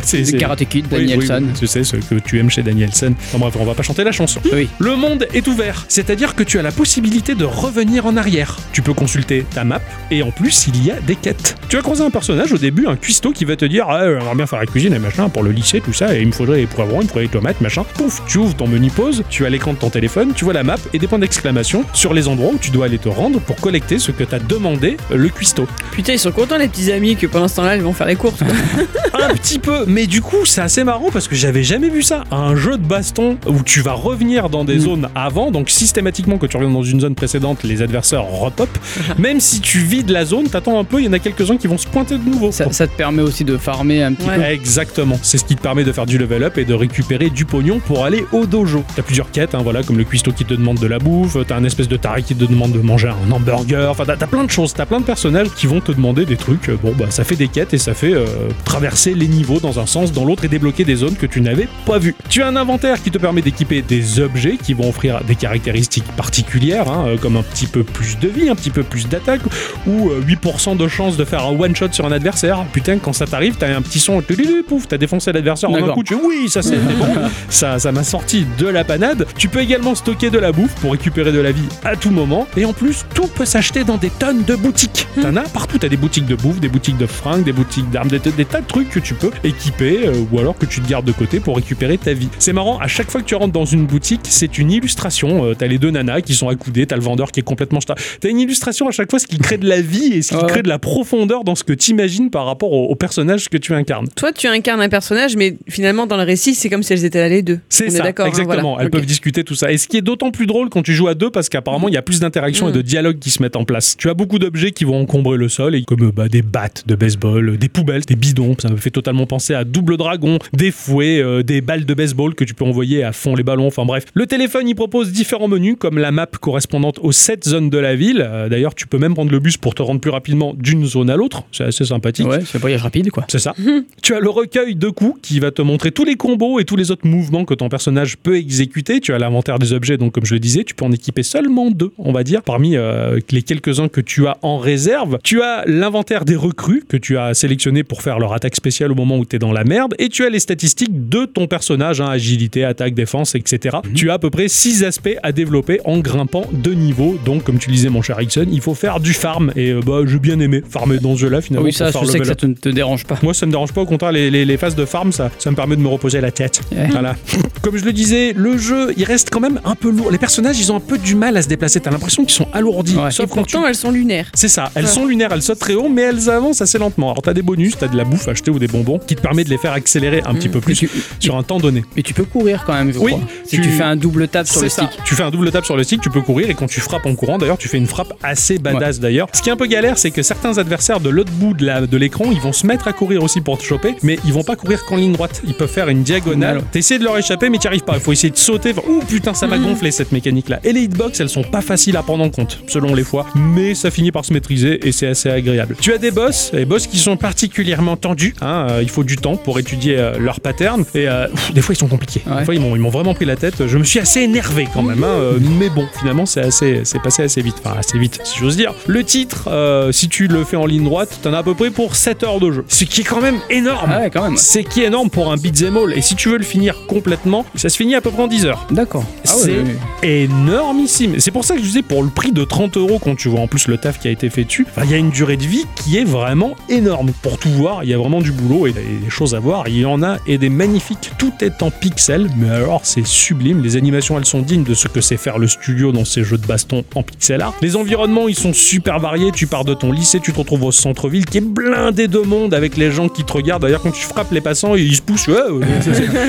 c'est Karate Kid, Daniel oui, San. je sais ce que tu aimes chez Daniel San. Enfin bref, on va pas chanter la chanson. Oui. Le monde est ouvert, c'est-à-dire que tu as la possibilité de revenir en arrière. Tu peux consulter ta map et en plus il y a des quêtes. Tu vas croiser un personnage au début, un cuistot qui va te dire ah, j'aimerais bien faire la cuisine et machin pour le lycée, tout ça, et il me faudrait des poivrons, il me faudrait des tomates, machin. Pouf, tu ouvres ton menu pause, tu as l'écran de ton téléphone, tu vois la map et des points d'exclamation sur les endroits où tu dois aller te rendre pour collecter ce que t'as demandé le cuistot. Putain, ils sont contents les petits amis que pendant ce temps-là, ils vont faire les courses. [laughs] un petit peu, mais du coup, c'est assez marrant parce que j'avais jamais vu ça. Un jeu de baston où tu vas revenir dans des Mm. zones avant, donc systématiquement, quand tu reviens dans une zone précédente, les adversaires repop. [laughs] Même si tu vides la zone, t'attends un peu, il y en a quelques-uns qui vont se pointer de nouveau. Ça, ça te permet aussi de farmer un petit Ouais. peu. Exactement, c'est ce qui te permet de faire du level up et de récupérer du pognon pour aller au dojo. T'as plusieurs quêtes, hein, voilà, comme le cuistot qui te demande de la bouffe, t'as un espèce de taré qui te demande de manger un hamburger, enfin t'as t'as plein de choses, t'as plein de personnages qui vont te demander des trucs. Bon bah ça fait des quêtes et ça fait euh, traverser les niveaux dans un sens, dans l'autre et débloquer des zones que tu n'avais pas vues. Tu as un inventaire qui te permet d'équiper des objets qui vont offrir des caractéristiques particulières, hein, euh, comme un petit peu plus de vie, un petit peu plus d'attaque, ou euh, 8% de chance de faire un one shot sur un adversaire. Putain, quand ça t'arrive, t'as un petit son, pouf, t'as défoncé l'adversaire en un coup. Tu oui, ça c'est [laughs] bon. ça, ça m'a sorti de la panade. Tu peux également stocker de la bouffe pour récupérer de la vie à tout moment. Et en plus, tout peut s'acheter dans des tonnes de boutiques. T'en as partout. T'as des boutiques de bouffe, des boutiques de fringues, des boutiques d'armes, des, des tas de trucs que tu peux équiper euh, ou alors que tu te gardes de côté pour récupérer ta vie. C'est marrant, à chaque fois que tu rentres dans une boutique, c'est une illustration. Euh, t'as les deux nanas qui sont accoudées, t'as le vendeur qui est complètement. T'as une illustration à chaque fois, ce qui crée de la vie et ce qui Ouais. crée de la profondeur dans ce que t'imagines par rapport au, au personnage que tu incarnes. Toi, tu incarnes un personnage, mais finalement, dans le récit, c'est comme si elles étaient là les deux. C'est On est ça, d'accord, hein, exactement. voilà. Elles peuvent discuter tout ça. Et ce qui est d'autant plus drôle quand tu joues à deux, parce qu'apparemment il y a plus d'interaction et de dialogue qui se mettent en place. Tu as beaucoup d'objets qui vont encombrer le sol, et comme euh, bah, des battes de baseball, euh, des poubelles, des bidons. Ça me fait totalement penser à Double Dragon, des fouets, euh, des balles de baseball que tu peux envoyer à fond les ballons. Enfin bref. Le téléphone il propose différents menus, comme la map correspondante aux 7 zones de la ville. Euh, D'ailleurs, tu peux même prendre le bus pour te rendre plus rapidement d'une zone à l'autre. C'est assez sympathique. Ouais, c'est un voyage rapide, quoi. C'est ça. [laughs] tu as le recueil de coups qui va te montrer tous les combos et tous les autres mouvements que ton personnage peut exécuter. Tu as l'inventaire des objets, donc comme je le disais, tu peux en équiper seulement deux, on va dire, parmi euh, les quelques-uns que tu as en réserve. Tu as l'inventaire des recrues que tu as sélectionné pour faire leur attaque spéciale au moment où tu es dans la merde. Et tu as les statistiques de ton personnage, hein, agilité, attaque, défense, etc. Tu as à peu près six aspects à développer en grimpant de niveau. Donc, comme tu le disais, mon cher Ixon, il faut faire du farm. Et euh, bah, j'ai bien aimé farmer dans ce jeu-là, finalement. oui, ça, je sais que ça te, te dérange pas. Moi, ça me dérange pas. Au contraire, les, les- les phases de farm, ça, ça me permet de me reposer la tête. Ouais. Voilà. [laughs] Comme je le disais, le jeu, il reste quand même un peu lourd. Les personnages, ils ont un peu du mal à se déplacer. T'as l'impression qu'ils sont alourdis. Ouais. Sauf Et tu... pourtant, elles sont lunaires. C'est ça, elles Ouais. sont lunaires, elles sautent très haut, mais elles avancent assez lentement. Alors t'as des bonus, t'as de la bouffe achetée ou des bonbons qui te permet de les faire accélérer un petit peu plus tu, sur un temps donné. mais tu peux courir quand même, je Oui, crois. Si tu- tu, fais un double tap sur le ça. stick. Tu fais un double tap sur le stick, tu peux courir et quand tu frappes en courant, d'ailleurs, tu fais une frappe assez badass d'ailleurs. Ce qui est un peu galère, c'est que certains adversaires de l'autre bout de l'écran, ils vont se mettre à courir aussi pour te choper, mais ils vont pas courir qu'en ligne droite. Ils peuvent faire une diagonale. Ouais. T'essaies de leur échapper, mais t'y arrives pas. Il faut essayer de sauter. Ouh putain, ça m'a gonflé cette mécanique là. Et les hitbox, elles sont pas faciles à prendre en compte, selon les fois, mais ça finit par se maîtriser et c'est assez agréable. Tu as des boss, des boss qui sont particulièrement tendus. hein, euh, il faut du temps pour étudier euh, leur pattern et euh, pff, des fois ils sont compliqués. Ouais. Des fois ils m'ont m'ont vraiment pris la tête. Je me suis assez énervé quand même, hein, euh, mais bon, finalement, c'est assez, c'est passé assez vite. Enfin, assez vite, si j'ose dire. Le titre, euh, si tu le fais en ligne droite, t'en as à peu près pour 7 heures de jeu. Ce qui est quand même énorme. Ah ouais, quand même. C'est qui est énorme pour un beat'em all. Et si tu veux le finir complètement, ça se finit à peu près en 10 heures. D'accord. Ah c'est ouais, ouais. énormissime. C'est pour ça que je disais, pour le prix de 30 euros, quand tu vois en plus le taf qui a été fait dessus, il y a une durée de vie qui est vraiment énorme. Pour tout voir, il y a vraiment du boulot et des choses à voir. Il y en a et des magnifiques. Tout est en pixels, mais alors c'est sublime. Les animations, elles sont dignes de ce que c'est faire le studio dans ces jeux de baston en pixel art. Les environnements, ils sont super variés. Tu pars de ton lycée, tu te retrouves au centre-ville qui est blindé de monde avec les gens qui te regardent. D'ailleurs, quand tu frappes les passants, ils se poussent. Ouais,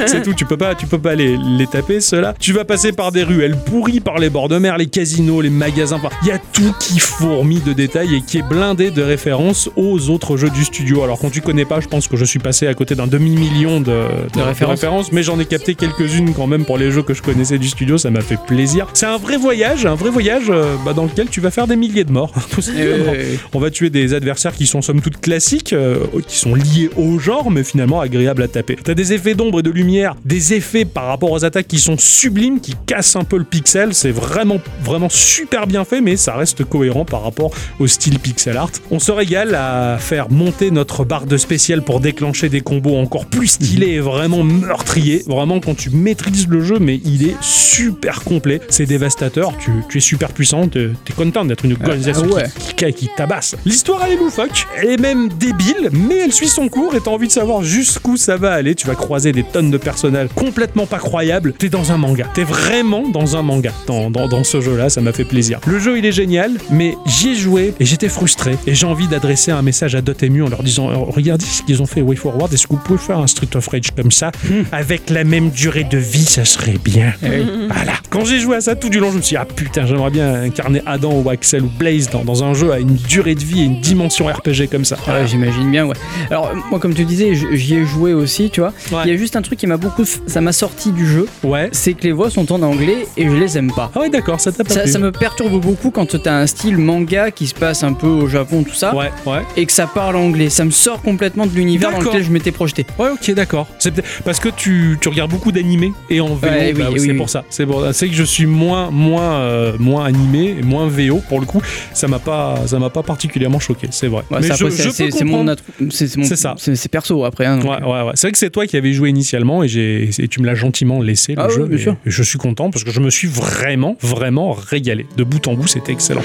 c'est- tout. Tu peux pas, tu peux pas les, les taper ceux-là. Tu vas passer par des ruelles pourries par les bords de mer, les casinos, les magasins. Enfin, Il y a tout qui fourmille de détails et qui est blindé de références aux autres jeux du studio. Alors quand tu connais pas, je pense que je suis passé à côté d'un demi-million de, de- de références. références, mais j'en ai capté quelques-unes quand même pour les jeux que je connaissais du studio. Ça m'a fait plaisir. C'est un vrai voyage, un vrai voyage euh, bah, dans lequel tu vas faire des milliers de morts. [laughs] Eh. On va tuer des adversaires qui sont somme toute classiques, euh, qui sont liés au genre, mais finalement agréables à taper. T'as des effets d'ombre et de lumière, des effets par rapport aux attaques qui sont sublimes, qui cassent un peu le pixel. C'est vraiment, vraiment super bien fait, mais ça reste cohérent par rapport au style pixel art. On se régale à faire monter notre barre de spécial pour déclencher des combos encore plus stylés et vraiment meurtriers. Vraiment, quand tu maîtrises le jeu, mais il est super complet. C'est dévastateur. Tu, tu es super puissant. T'es t'es content d'être une organisation ah ouais. qui, qui, qui tabasse. L'histoire, elle est loufoque. Elle est même débile, mais elle suit son cours et t'as envie de savoir jusqu'où ça va aller. Tu vas croiser des tonnes de personnages complètement pas croyables. T'es dans un manga. T'es vraiment dans un manga dans, dans, dans ce jeu-là. Ça m'a fait plaisir. Le jeu, il est génial, mais j'y ai joué et j'étais frustré. Et j'ai envie d'adresser un message à Dotemu en leur disant euh, Regardez ce qu'ils ont fait Way Forward. Est-ce que vous pouvez faire un Street of Rage comme ça avec la même durée de vie Ça serait bien. Voilà. Quand j'ai joué à ça tout du long, je me suis dit, ah putain, j'aimerais bien incarner Adam ou Axel ou Blaze dans, dans un jeu à une durée de vie et une dimension RPG comme ça. Ah ouais, j'imagine bien, ouais. Alors, moi, comme tu disais, j'y ai joué aussi, tu vois. Ouais. Il y a juste un truc qui m'a beaucoup. Ça m'a sorti du jeu, Ouais. c'est que les voix sont en anglais et je les aime pas. Ah ouais, d'accord, ça t'a pas Ça, plu. ça me perturbe beaucoup quand t'as un style manga qui se passe un peu au Japon, tout ça, Ouais, ouais. et que ça parle anglais. Ça me sort complètement de l'univers dans lequel je m'étais projeté. Ouais, ok, d'accord. C'est peut-être parce que tu, tu regardes beaucoup d'animés et en VO, Ouais, oui, bah, oui, c'est oui. pour ça. C'est pour ça. C'est que je suis moins, moins, euh, moins animé et moins VO pour le coup. Ça m'a pas, ça m'a pas particulièrement choqué. C'est vrai. Ouais, Mais je, c'est- je mon, c'est ça. c'est perso après. hein, donc. Ouais, ouais, ouais. C'est vrai que c'est toi qui avais joué initialement et, j'ai, et tu me l'as gentiment laissé le Ah oui, jeu. bien mais sûr. Je suis content parce que je me suis vraiment, vraiment régalé. De bout en bout, c'était excellent.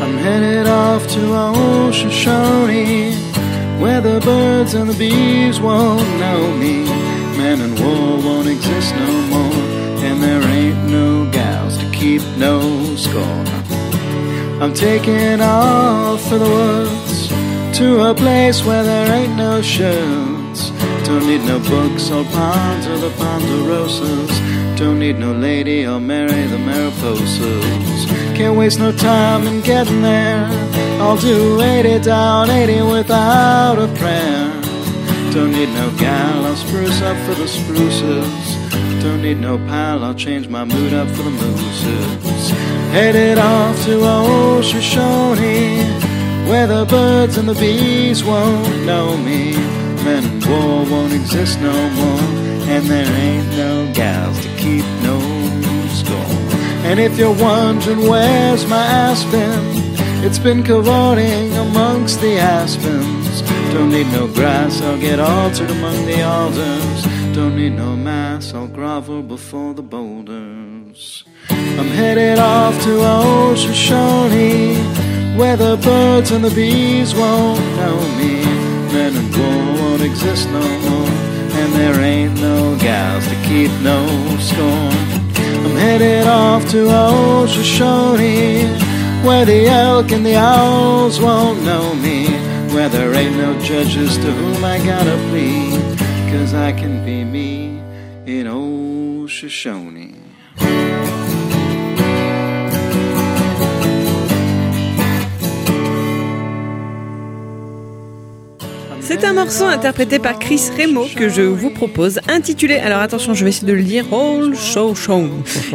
I'm headed off to Shoshone, where the birds and the bees won't know me. Man and war won't exist no more, and there ain't no gals to keep no score. I'm taking off for the woods to a place where there ain't no shirts. Don't need no books or ponds or the ponderosas. Don't need no lady or marry the Mariposas. Can't waste no time in getting there. I'll do 80 down 80 without a prayer. Don't need no gal, I'll spruce up for the spruces. Don't need no pal, I'll change my mood up for the mooses. Headed off to old Shoshone, where the birds and the bees won't know me. And war won't exist no more, and there ain't no gals to keep no score. And if you're wondering where's my aspen, it's been cavorting amongst the aspens. Don't need no grass, I'll get altered among the alders. Don't need no mass, I'll grovel before the boulders. I'm headed off to old Shoshone, where the birds and the bees won't know me. And war won't exist no more, and there ain't no gals to keep no score. I'm headed off to old Shoshone, where the elk and the owls won't know me, where there ain't no judges to whom I gotta plead, cause I can be me in old Shoshone. C'est un morceau interprété par Chris Remo que je vous propose, intitulé, alors attention, je vais essayer de le lire, All Show Show.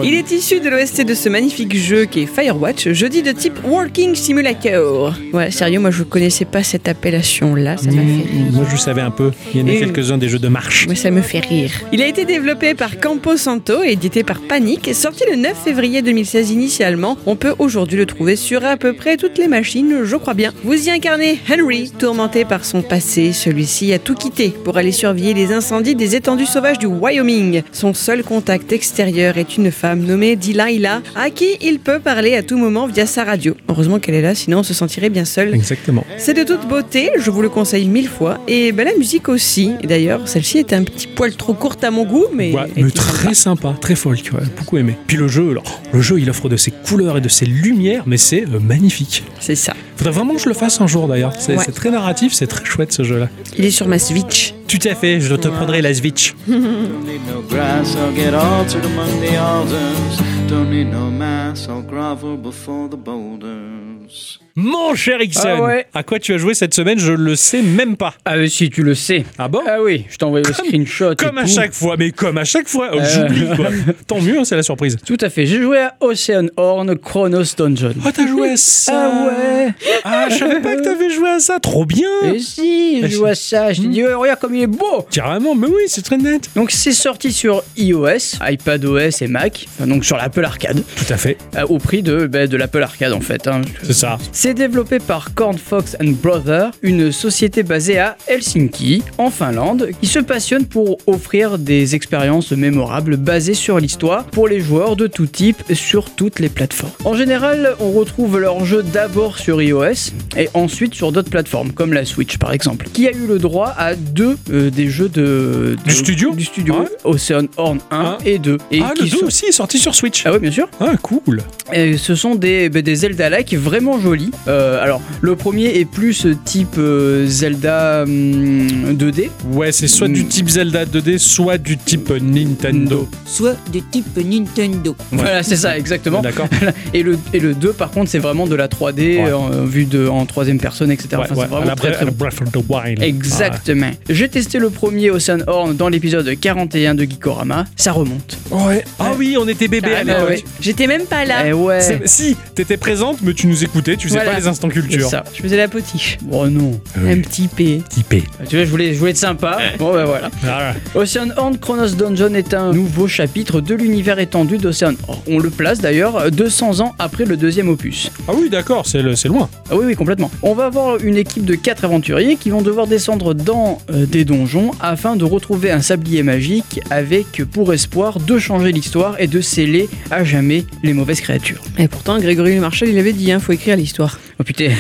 Il est issu de l'OST de ce magnifique jeu qui est Firewatch, jeudi de type Working Simulator. Ouais, sérieux, moi je connaissais pas cette appellation-là, ça m'a fait rire. Moi, je savais un peu. Il y en a quelques-uns des jeux de marche. Moi, ça me fait rire. Il a été développé par Campo Santo et édité par Panic. Sorti le 9 février 2016 initialement, on peut aujourd'hui le trouver sur à peu près toutes les machines, je crois bien. Vous y incarnez Henry, tourmenté par son passé. Celui-ci a tout quitté pour aller surveiller les incendies des étendues sauvages du Wyoming. Son seul contact extérieur est une femme nommée Delilah, à qui il peut parler à tout moment via sa radio. Heureusement qu'elle est là, sinon on se sentirait bien seul. Exactement. C'est de toute beauté, je vous le conseille mille fois. Et ben, la musique aussi. D'ailleurs, celle-ci est un petit poil trop courte à mon goût, mais. Ouais, mais très sympa, très folk, ouais, beaucoup aimé. Puis le jeu, alors, le jeu, il offre de ses couleurs et de ses lumières, mais c'est euh, magnifique. C'est ça. Faudrait vraiment que je le fasse un jour d'ailleurs. C'est Ouais. très narratif, c'est très chouette ce jeu-là. Il est sur ma Switch. Tout à fait, je te prendrai la Switch. [laughs] Mon cher Ixon, Ah ouais. à quoi tu as joué cette semaine? Je le sais même pas. Ah oui, si, tu le sais. Ah bon? Ah oui, je t'ai envoyé le screenshot. et Comme à tout. chaque fois, mais comme à chaque fois, oh, Euh. j'oublie quoi. Tant mieux, hein, c'est la surprise. Tout à fait. J'ai joué à Ocean Horn Chronos Dungeon. Oh, t'as joué à ça? Ah ouais Ah, je savais pas que t'avais joué à ça, trop bien Et si, j'ai joué à ça. Je t'ai dit, oh, regarde comme il est beau Carrément, mais oui, c'est très net. Donc c'est sorti sur iOS, iPadOS et Mac, enfin, donc sur l'Apple Arcade, Tout à fait, euh, au prix de, bah, de l'Apple Arcade en fait. hein. c'est ça. C'est développé par Corn Fox and Brother, une société basée à Helsinki, en Finlande, qui se passionne pour offrir des expériences mémorables basées sur l'histoire pour les joueurs de tout type sur toutes les plateformes. En général, on retrouve leurs jeux d'abord sur iOS et ensuite sur d'autres plateformes, comme la Switch par exemple, qui a eu le droit à deux euh, des jeux de, Du studio du studio Ouais. Ocean Horn 1 Ah. et 2. Et ah, qui le 2 sont- aussi est sorti sur Switch. Ah oui, bien sûr. Ah, cool. Et ce sont des, bah, des Zelda-like vraiment jolis. Euh, alors, le premier est plus type euh, Zelda hum, 2D. Ouais, c'est soit du Mm. type Zelda 2D, soit du type Nintendo. soit de type Nintendo. Voilà, c'est ça, exactement. D'accord [laughs] Et le, et le 2, par contre, c'est vraiment de la 3D Ouais. en, vue de, en troisième personne, etc. Ouais, Enfin, ouais, c'est vraiment la très, Bre- très à la bon. Breath of the Wild. Exactement. J'ai testé le premier Ocean Horn dans l'épisode 41 de Geekorama. Ça remonte. Ah, ouais. Ah oui, on était bébé à Ah, l'époque. ouais. J'étais même pas là. Eh ouais. C'est- Si, t'étais présente, mais tu nous écoutais, tu faisais Voilà. pas les instants C'est culture. ça. Je faisais la potiche. Oh non. Un petit P. Typé. Tu vois, je voulais, je voulais être sympa. Bon, ben voilà. Ah, Ocean Horn Chronos Dungeon est un nouveau chapitre de l'univers étendu d'Ocean Horn. On le place d'ailleurs 200 ans après le deuxième opus. Ah oui, d'accord, c'est le- c'est loin. Ah oui, oui, complètement. On va avoir une équipe de 4 aventuriers qui vont devoir descendre dans euh, des donjons afin de retrouver un sablier magique avec pour espoir de changer l'histoire et de sceller à jamais les mauvaises créatures. Et pourtant, Grégory Marshall, il avait dit, hein, faut écrire l'histoire. Oh putain,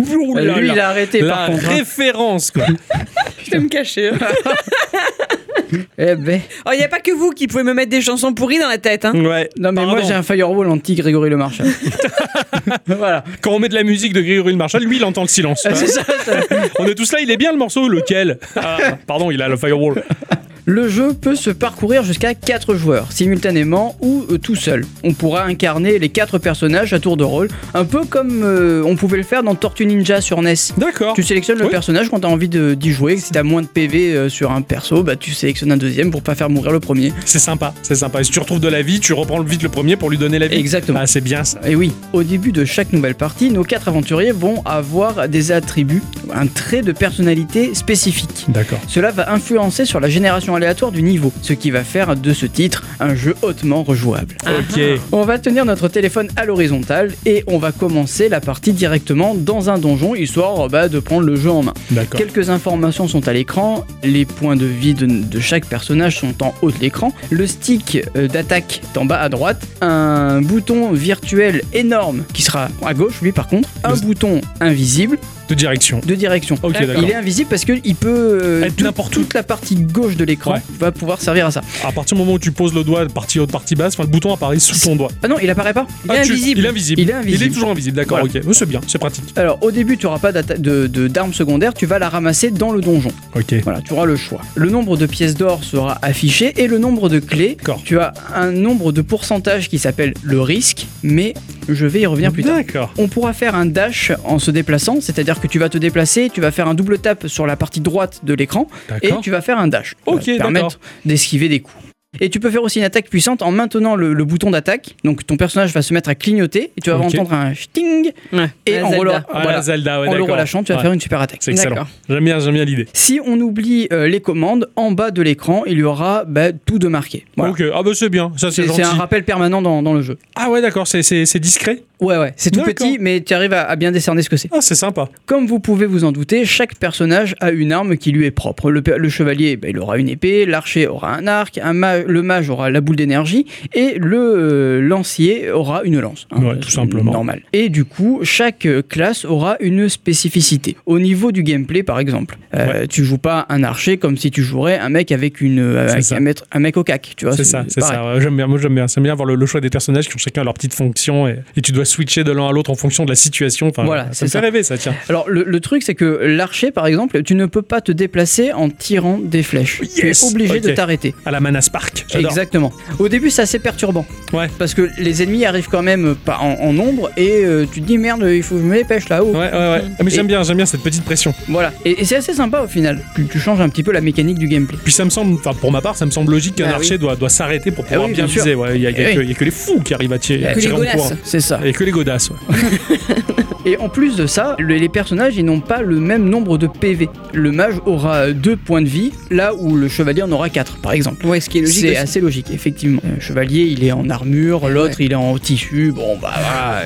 Ouh là lui là. il a arrêté La par contre. référence, quoi. Je vais me cacher. hein. [laughs] Eh ben, Oh, il n'y a pas que vous qui pouvez me mettre des chansons pourries dans la tête. Hein. ouais. non mais moi j'ai un firewall anti-Grégory Le Marchal. [laughs] voilà. Quand on met de la musique de Grégory Le Marchal, lui, il entend le silence. Ah, c'est ça, ça. on est tous là, il est bien le morceau, lequel? [laughs] Ah, Pardon, il a le firewall. Le jeu peut se parcourir jusqu'à 4 joueurs, simultanément ou euh, tout seul. On pourra incarner les 4 personnages à tour de rôle, un peu comme euh, on pouvait le faire dans Tortue Ninja sur NES. D'accord. Tu sélectionnes le Oui. personnage quand tu as envie d'y jouer. Si tu as moins de PV euh, sur un perso, bah, tu sélectionnes un deuxième pour pas faire mourir le premier. C'est sympa, c'est sympa. Et si tu retrouves de la vie, tu reprends vite le premier pour lui donner la vie. Exactement. Ah, c'est bien ça. Et oui, au début de chaque nouvelle partie, nos 4 aventuriers vont avoir des attributs, un trait de personnalité spécifique. D'accord. Cela va influencer sur la génération aléatoire du niveau, ce qui va faire de ce titre un jeu hautement rejouable. Ok. On va tenir notre téléphone à l'horizontale et on va commencer la partie directement dans un donjon, histoire bah, de prendre le jeu en main. D'accord. Quelques informations sont à l'écran, les points de vie de, de chaque personnage sont en haut de l'écran, le stick euh, d'attaque est en bas à droite, un bouton virtuel énorme qui sera à gauche lui par contre, un Le- bouton invisible De direction. de direction. Ok, d'accord. Il est invisible parce qu'il peut euh, Être tout- n'importe où. toute la partie gauche de l'écran Ouais. va pouvoir servir à ça. À partir du moment où tu poses le doigt, partie haute, partie basse, enfin, le bouton apparaît sous ton doigt. Ah non, il apparaît pas. Il est Ah, tu- invisible. Il est invisible. Il est invisible. Il est toujours invisible, d'accord, Voilà. ok. C'est bien, c'est pratique. Alors au début tu n'auras pas de- d'armes secondaires, tu vas la ramasser dans le donjon. Ok. Voilà, tu auras le choix. Le nombre de pièces d'or sera affiché et le nombre de clés. D'accord. Tu as un nombre de pourcentage qui s'appelle le risque, mais Je vais y revenir plus tard. D'accord. On pourra faire un dash en se déplaçant, c'est-à-dire que tu vas te déplacer, tu vas faire un double tap sur la partie droite de l'écran et tu vas faire un dash. Ok, va te permettre d'esquiver des coups. Et tu peux faire aussi une attaque puissante en maintenant le, le bouton d'attaque. Donc ton personnage va se mettre à clignoter et tu vas entendre un sting Ouais. et en, Zelda. rela- Ah, voilà. la Zelda, ouais, en le relâchant, tu vas Ouais. faire une super attaque. C'est excellent. D'accord. J'aime bien, j'aime bien l'idée. Si on oublie euh, les commandes, en bas de l'écran, il y aura bah, tout de marqué. Voilà. Ok, ah bah c'est bien, ça c'est C'est gentil. c'est un rappel permanent dans, dans le jeu. Ah ouais, d'accord, c'est- c'est c'est discret. Ouais, ouais, c'est tout petit, mais tu arrives à, à bien décerner ce que c'est. Ah, c'est sympa. Comme vous pouvez vous en douter, chaque personnage a une arme qui lui est propre. Le, chevalier, bah, il aura une épée, l'archer aura un arc, un ma- le mage aura la boule d'énergie, et le euh, lancier aura une lance. hein, Ouais, tout simplement. Normal. Et du coup, chaque euh, classe aura une spécificité. Au niveau du gameplay, par exemple, euh, tu joues pas un archer comme si tu jouerais un mec avec une euh, avec un, mec- un mec au cac. Tu vois, C'est ça, c'est ça. ouais, j'aime bien, moi j'aime bien. J'aime bien voir le, le choix des personnages qui ont chacun leur petite fonction et, et tu dois switcher de l'un à l'autre en fonction de la situation. Enfin, Voilà, ça c'est me fait rêver ça, tiens. Alors le, le truc c'est que l'archer par exemple, tu ne peux pas te déplacer en tirant des flèches. Yes tu es obligé de t'arrêter. À la Mana Spark. Exactement. Au début c'est assez perturbant. Ouais. Parce que les ennemis arrivent quand même pas en, en nombre et euh, tu te dis merde il faut que je me dépêche là-haut. Ouais, ouais, ouais. Ah, mais j'aime bien, j'aime bien cette petite pression. Voilà. Et, et c'est assez sympa au final. Tu, tu changes un petit peu la mécanique du gameplay. Puis ça me semble, enfin pour ma part, ça me semble logique qu'un Ah archer doit, doit s'arrêter pour pouvoir oui, bien bien viser. Ouais, Il y, a- il y a Eh oui. il y a que les fous qui arrivent à tirer, Que les godasses. courant. C'est ça. Et que les godasses, ouais. [laughs] Et en plus de ça, le- les personnages ils n'ont pas le même nombre de PV. Le mage aura 2 points de vie, là où le chevalier en aura 4 par exemple. Ouais, ce qui est logique. C'est assez logique, effectivement. Le chevalier, il est en armure, l'autre, il est en tissu. Bon, bah voilà.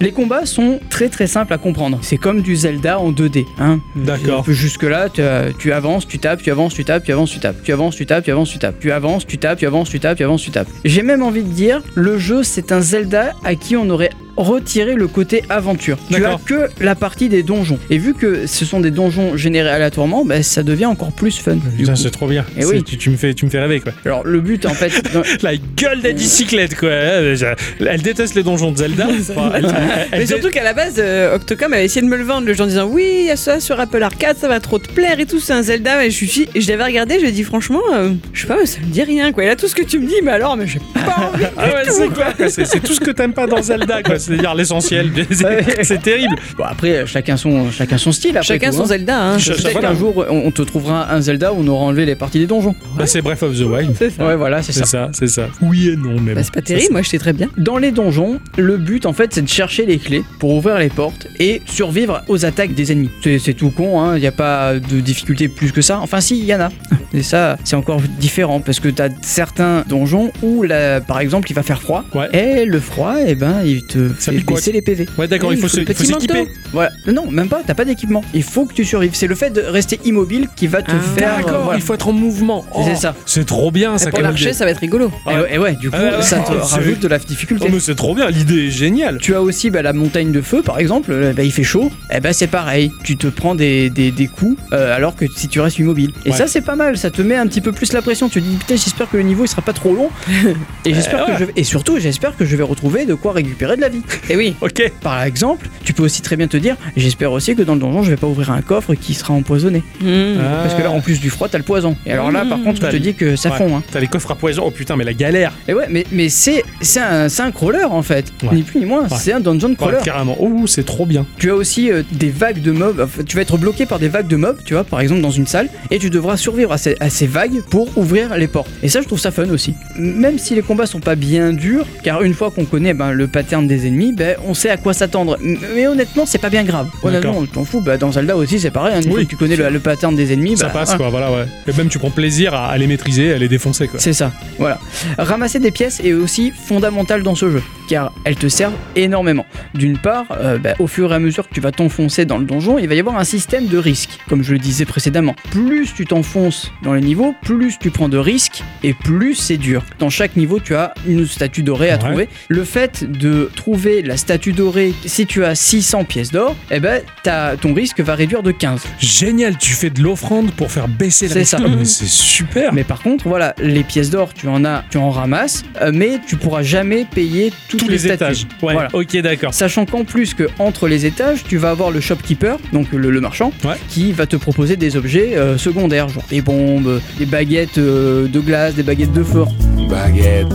Les combats sont très très simples à comprendre. C'est comme du Zelda en 2D. Hein. D'accord. Jusque-là, tu, euh, tu avances, tu tapes, tu avances, tu tapes, tu avances, tu tapes. Tu avances, tu tapes, tu avances, tu tapes. Tu avances, tu tapes, tu avances, tu tapes, tu avances, tu tapes. J'ai même envie de dire, le jeu, c'est un Zelda à qui on aurait retiré le côté aventure. Tu as que la partie des donjons. Et vu que ce sont des donjons générés aléatoirement, bah, ça devient encore plus fun. Putain, c'est trop bien. C'est- oui. tu, tu me fais, tu me fais rêver, quoi. Alors le but en fait, dans- [laughs] La gueule de la bicyclette, quoi. Elle, déteste les donjons de Zelda. [laughs] Enfin, elle- elle- elle Mais surtout qu'à la base, euh, Octocom avait essayé de me le vendre, le genre en disant oui, il y a ça sur Apple Arcade, ça va trop te plaire et tout, c'est un Zelda. Mais je suis, et je l'avais regardé, je lui ai dit franchement, euh, je sais pas, ça me dit rien quoi. Et là, tout ce que tu me dis, mais alors, mais j'ai pas [laughs] envie. Ah ouais, c'est. C'est c'est tout ce que t'aimes pas dans Zelda, quoi. C'est-à-dire l'essentiel. [laughs] C'est- [laughs] C'est terrible. Bon, après, chacun son, chacun son style. Après Chacun tout, son hein. Zelda, hein. Ch- Peut-être voilà. qu'un jour, on, te trouvera un Zelda où on aura enlevé les parties des donjons. Bah, c'est Breath of the Wild. C'est ça. Ouais, voilà, c'est ça. ça, c'est ça. Oui et non, mais Bah, c'est pas terrible, moi je sais très bien. Dans les donjons, le but en fait, c'est de chercher les clés pour ouvrir les portes et survivre aux attaques des ennemis. C'est tout con, hein, il n'y a pas de difficulté plus que ça. Enfin, si, il y en a. [laughs] Et ça, c'est encore différent parce que tu as certains donjons où, la- par exemple, il va faire froid. Ouais. Et le froid, eh ben, il te Ça fait baisser les PV. Ouais, d'accord, Oui, il faut se- petit s'équiper. Voilà. Non, même pas, t'as pas d'équipement. Il faut que tu survives. C'est le fait de rester immobile qui va te Ah, faire. euh, D'accord, voilà. il faut être en mouvement. Oh, C'est ça. C'est trop bien, ça, Et pour idée. ça va être rigolo. Et ouais, et ouais, du coup, Ah ça te rajoute de la Oh, difficulté. mais c'est trop bien, l'idée est géniale. Tu as aussi bah, la montagne de feu, par exemple. euh, bah, il fait chaud. Et ben c'est pareil. Tu te prends des, des, des coups euh, alors que si tu restes immobile. Et Ouais. ça, c'est pas mal. Ça te met un petit peu plus la pression. Tu te dis putain, j'espère que le niveau il sera pas trop long. [laughs] et j'espère ouais. que je vais- et surtout, j'espère que je vais retrouver de quoi récupérer de la vie. Et oui. [laughs] Ok. Par exemple, tu peux aussi très bien te dire, j'espère aussi que dans le donjon, je vais pas ouvrir un coffre qui sera empoisonné. Parce que là, en plus du froid, t'as le poison. Et alors là, par contre, je te dis que ça Ouais. fond. Hein. T'as les coffres à poison. Oh putain, mais la galère. Et ouais, mais, mais c'est c'est un, c'est un crawler en fait. Ouais. Ni plus ni moins. C'est un dungeon crawler. Carrément. Oh, c'est trop bien. Tu as aussi euh, des vagues de mobs. Enfin, tu vas être bloqué par des vagues de mobs, tu vois, par exemple dans une salle, et tu devras survivre à ces, à ces vagues pour ouvrir les portes. Et ça, je trouve ça fun aussi. Même si les combats sont pas bien durs, car une fois qu'on connaît ben, le pattern des ennemis, ben, on sait à quoi s'attendre. Mais honnêtement, c'est pas bien grave. Honnêtement, on t'en fout. Ben, dans Zelda aussi, c'est pareil. hein. Une Oui. fois que tu connais le, le pattern des ennemis, ça ben, passe, voilà. quoi, voilà, ouais. Et même tu prends plaisir à, à les maîtriser, à les défoncer, quoi. C'est ça, voilà. Ramasser des pièces est aussi fondamental dans ce jeu, car elles te servent énormément. D'une part, euh, bah, au fur et à mesure que tu vas t'enfoncer dans le donjon, il va y avoir un système de risque, comme je le disais précédemment. Plus tu t'enfonces dans les niveaux, plus tu prends de risques et plus c'est dur. Dans chaque niveau, tu as une statue dorée à Ouais. trouver. Le fait de trouver la statue dorée, si tu as 600 pièces d'or, eh ben, t'as- ton risque va réduire de 15. Génial, tu fais de l'offrande pour faire baisser la C'est ça. Ah, mais c'est super. Mais par contre, voilà, les pièces d'or, tu en as, tu en ramasses, euh, mais tu pourras jamais payer toutes Tous les, statues. étages. Ouais, Voilà. ok, d'accord. Sachant qu'en plus que entre les étages, tu vas avoir le shopkeeper, donc le, le marchand, Ouais. qui va te proposer des objets euh, secondaires, genre des bombes, des baguettes euh, de glace, des baguettes de feu. Baguette.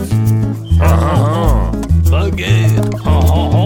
Baguette. Oh, oh, oh. c'est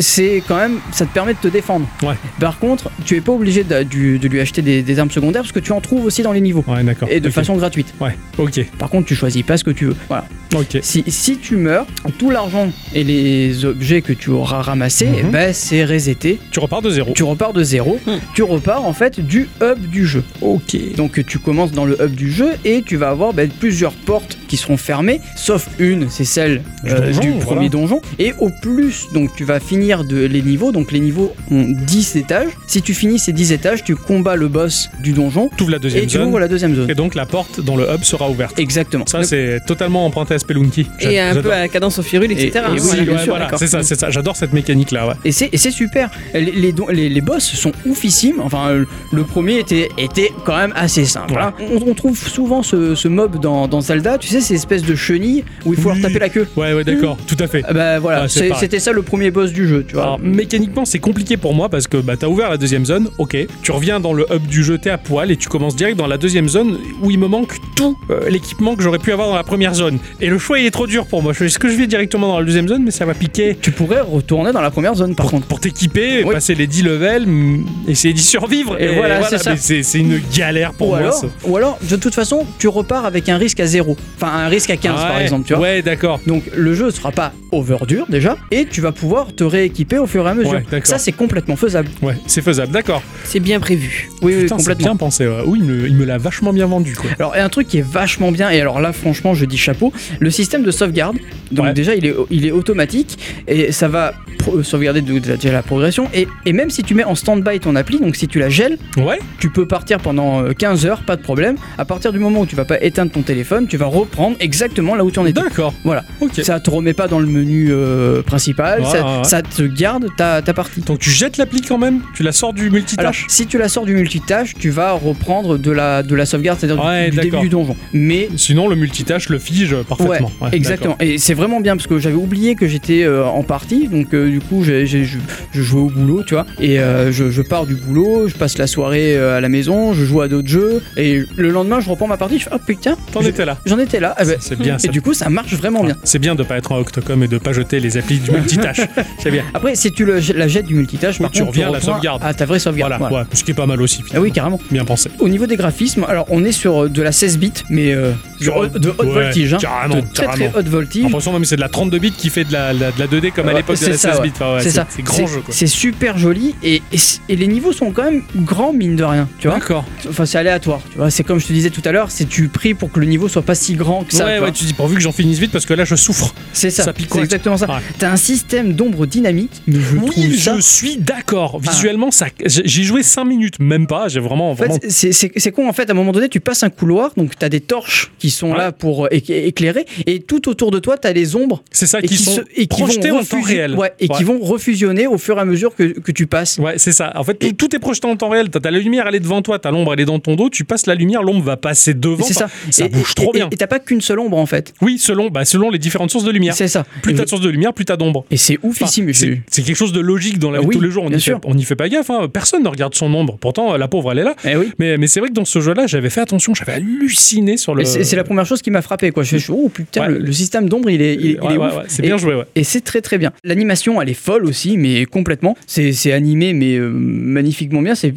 c'est quand même, ça te permet de te défendre. Ouais. Par contre, tu es pas obligé de, lui acheter des, des armes secondaires parce que tu en trouves aussi dans les niveaux. Ouais, d'accord. Et de façon gratuite. Ouais, ok, Par contre, tu choisis pas ce que tu veux. Voilà. ok. Si, si tu meurs, tout l'argent et les objets que tu auras ramassés, ben, c'est reseté. Tu repars de zéro. Tu repars de zéro. Hmm. Tu repars en fait du hub du jeu. Ok. Donc tu commences dans le hub du jeu et tu vas avoir ben, plusieurs portes qui seront fermées, sauf une, c'est celle Du euh, donjon, du voilà. premier donjon. Et au plus, donc tu vas finir de, les niveaux. Donc les niveaux ont 10 étages. Si tu finis ces 10 étages, tu combats le boss du donjon T'ouvres la et deuxième tu zone. ouvres la deuxième zone. Et donc la porte dans le hub sera ouverte. Exactement. Ça, c'est totalement emprunté à Spelunky. Et un peu à la cadence au furule, etc. Et- et oui, voilà. Ouais, voilà, c'est ça, c'est ça. J'adore cette mécanique là, ouais. Et c'est, et super. Les, les, don- les, les boss sont oufissimes. Enfin, euh, le premier était, était quand même assez simple. Ouais. hein. On, on trouve souvent ce, ce mob dans, dans Zelda. Tu sais, ces espèces de chenilles où il faut Oui. leur taper la queue. Ouais, ouais, d'accord, tout à fait. Ah Bah voilà, Ouais, c'était ça le premier boss du jeu, tu vois. Alors, mécaniquement, c'est compliqué pour moi parce que bah, t'as ouvert la deuxième zone, ok. Tu reviens dans le hub du jeu, t'es à poil et tu commences direct dans la deuxième zone où il me manque tout euh, l'équipement que j'aurais pu avoir dans la première zone. Et le choix, il est trop dur pour moi. Je- Est-ce que je vais directement dans la deuxième zone, mais ça va piquer tu pourrais retourner dans la première zone par pour, contre. pour t'équiper, Oui. passer les 10 levels, mm, essayer d'y survivre. Et voilà, c'est ça. mais c'est c'est une galère pour ou, moi. alors, ça. ou alors, de toute façon, tu repars avec un risque à zéro. Enfin, un risque à 15 par Ouais, exemple, tu vois. Ouais, d'accord. Donc le jeu sera pas over dur déjà, et tu vas pouvoir te rééquiper au fur et à mesure. Ouais, ça c'est complètement faisable. Ouais, c'est faisable, d'accord. C'est bien prévu. Oui, oui, Putain, complètement. bien pensé. ouais. Oui, il me, il me l'a vachement bien vendu, quoi. Alors, et un truc qui est vachement bien, et alors là, franchement, je dis chapeau, le système de sauvegarde. Donc, Ouais. déjà, il est, il est automatique et ça va pro- sauvegarder de, de- déjà la progression. Et, et même si tu mets en stand-by ton appli, donc si tu la gèles, Ouais, tu peux partir pendant euh, 15 heures, pas de problème. À partir du moment où tu vas pas éteindre ton téléphone, tu vas reprendre exactement là où tu en étais. d'accord. Voilà. Ok. Ça te remet pas dans le menu euh, principal, ça, ouais. Ça te garde ta, ta partie. Donc tu jettes l'appli quand même Tu la sors du Alors, multitâche si tu la sors du multitâche, tu vas reprendre de la, de la sauvegarde, c'est-à-dire du- Ouais, du, début du donjon. Mais Sinon, le multitâche le fige parfaitement. Ouais, Ouais, exactement. Et c'est vraiment bien parce que j'avais oublié que j'étais euh, en partie, donc euh, du coup j'ai, j'ai- je, je jouais au boulot, tu vois. Et euh, je, je pars du boulot, je passe la soirée à la maison, je joue à d'autres jeux, et le lendemain je reprends ma partie, je fais oh putain. T'en étais là. j'en étais là. Ah ben, C'est bien et ça. du coup ça marche vraiment bien. C'est bien de pas être un Octocom et de pas jeter les applis du multitâche. [laughs] Bien. Après, si tu le, la jettes du multitâche, par tu contre, reviens à la sauvegarde. À ta vraie sauvegarde. Voilà, voilà. ouais, ce qui est pas mal aussi. Ah oui, carrément. Bien pensé. Au niveau des graphismes, alors on est sur euh, de la 16 bits, mais euh, Sur- haute- de haute ouais, voltige. hein. carrément, de très carrément. très haute voltige. L'impression même c'est de la 32 bits qui fait de la, la- de la 2D comme à l'époque de c'est la ça, 16 ouais. bits. Enfin, c'est ça. C'est grand jeu. C'est super joli et, et, les niveaux sont quand même grands mine de rien, tu vois. D'accord. Enfin, c'est aléatoire, tu vois. C'est comme je te disais tout à l'heure, c'est tu pries pour que le niveau soit pas si grand que ça. ouais, ouais, tu dis pourvu que j'en finisse vite parce que là je souffre. C'est ça. ça c'est picote. exactement ça. T'as un système d'ombre dynamique, je Oui, ça. je suis d'accord. Ah. Visuellement, ça, j'ai joué 5 minutes, même pas. J'ai vraiment, En vraiment. fait, c'est- con en fait. À un moment donné, tu passes un couloir, donc t'as des torches qui sont Ouais. là pour euh, éc- éclairer, et tout autour de toi, t'as les ombres C'est ça et qui, sont se- et qui projetés vont en temps réel. ouais, et qui vont refusionner au fur et à mesure que, que tu passes. Ouais, c'est ça. En fait, tout, Et- tout est projeté en temps réel. T'as t'as la lumière, elle est devant toi. T'as l'ombre, elle est dans ton dos. Tu passes la lumière, l'ombre va passer devant. C'est ça. Ça Et- bouge trop bien. Et t'as pas qu'une seule ombre en fait. Oui, selon, bah, selon les différentes sources de lumière. C'est ça. Plus t'as de sources de lumière, plus t'as d'ombre. Et c'est Enfin, oufissime. C'est quelque chose de logique dans la vie Oui, de tous les jours. On n'y fait, pas gaffe. hein. Personne ne regarde son ombre. Pourtant, la pauvre, elle est là. Eh oui. Mais, mais c'est vrai que dans ce jeu-là, j'avais fait attention. J'avais halluciné sur le. C'est c'est la première chose qui m'a frappé quoi. Je fais oh putain Ouais. le, le système d'ombre il est il, est- il Ouais, est ouais, ouf. ouais, c'est Et- bien joué. Et c'est très très bien. L'animation elle est folle aussi, mais complètement. C'est c'est animé mais euh, magnifiquement bien. C'est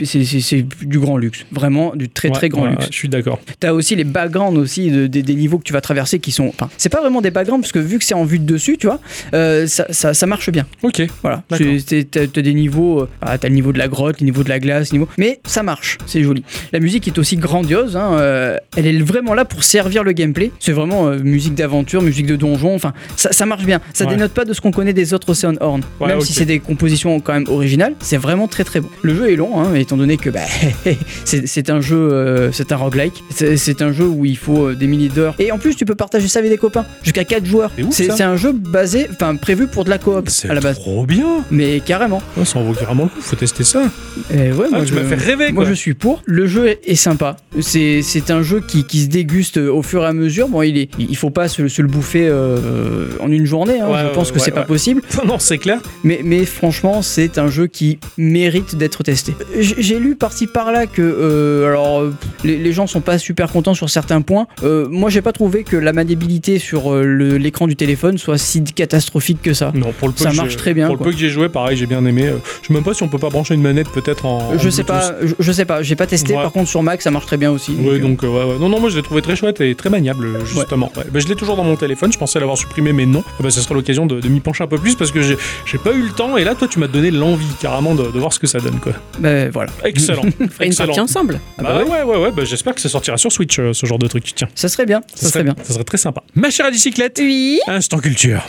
du grand luxe, vraiment du très très grand luxe. je suis d'accord. T'as aussi les backgrounds aussi de- des- des niveaux que tu vas traverser qui sont. Enfin, c'est pas vraiment des backgrounds parce que vu que c'est en vue de dessus, tu vois, euh, ça, ça, ça marche bien. Ok. Voilà. T'as t'as des niveaux. euh, ah, t'as le niveau de la grotte, le niveau de la glace, le niveau. Mais ça marche, c'est joli. La musique est aussi grandiose. hein, euh, elle est vraiment là pour servir le gameplay. C'est vraiment euh, musique d'aventure, musique de donjon. Enfin, ça, ça marche bien. Ça Ouais. dénote pas de ce qu'on connaît des autres Ocean Horn. Ouais, Même si c'est des compositions quand même originales, c'est vraiment très très bon. Le jeu est long, hein, étant donné que bah, [laughs] c'est un jeu, euh, c'est un roguelike. C'est un jeu où il faut euh, des milliers d'heures. Et en plus, tu peux partager ça avec des copains, jusqu'à 4 joueurs. C'est un jeu basé, enfin prévu pour de la coop C'est à la base. trop bien. Mais carrément. Ouais, ça en vaut carrément le coup. Faut tester ça. Eh ouais, Ah, moi, tu je, m'as fait rêver, moi je suis pour. Le jeu est, sympa. C'est c'est un jeu qui, qui se déguste au fur et à mesure. Bon, il est, il faut pas se, se le bouffer euh, en une journée. hein. Ouais, je pense ouais, que c'est ouais, pas possible. [laughs] non, c'est clair. Mais, mais franchement, c'est un jeu qui mérite d'être testé. J- J'ai lu par-ci par-là que euh, alors euh, les, les gens sont pas super contents sur certains points. Euh, moi, j'ai pas trouvé que la maniabilité sur euh, le- l'écran du téléphone soit si catastrophique que ça. Non, pour le peu Ça marche très bien, Pour quoi. le peu que j'ai joué, pareil, j'ai bien aimé. Euh, Je sais même pas si on peut pas brancher une manette peut-être en. Je en sais pas, je, je sais pas, j'ai pas testé. Ouais. Par contre, sur Mac, ça marche très bien aussi. Ouais, euh, donc euh, ouais, ouais. non, non, moi je l'ai trouvé très chouette et très maniable euh, justement. Bah, je l'ai toujours dans mon téléphone. Je pensais l'avoir supprimé, mais non. Ben, ce sera l'occasion de, de m'y pencher un peu plus parce que j'ai pas eu le temps. Et là, toi, tu m'as donné l'envie carrément de, de voir ce que ça donne, quoi. bah, voilà. Excellent. [laughs] On ferait une Excellent. partie ensemble. Ah Bah, bah ouais, ouais, ouais. Bah, J'espère que ça sortira sur Switch, euh, ce genre de truc. Tiens, Ça serait bien, ça, serait bien. ça serait très sympa. Ma chère à bicyclette, Oui. instant culture.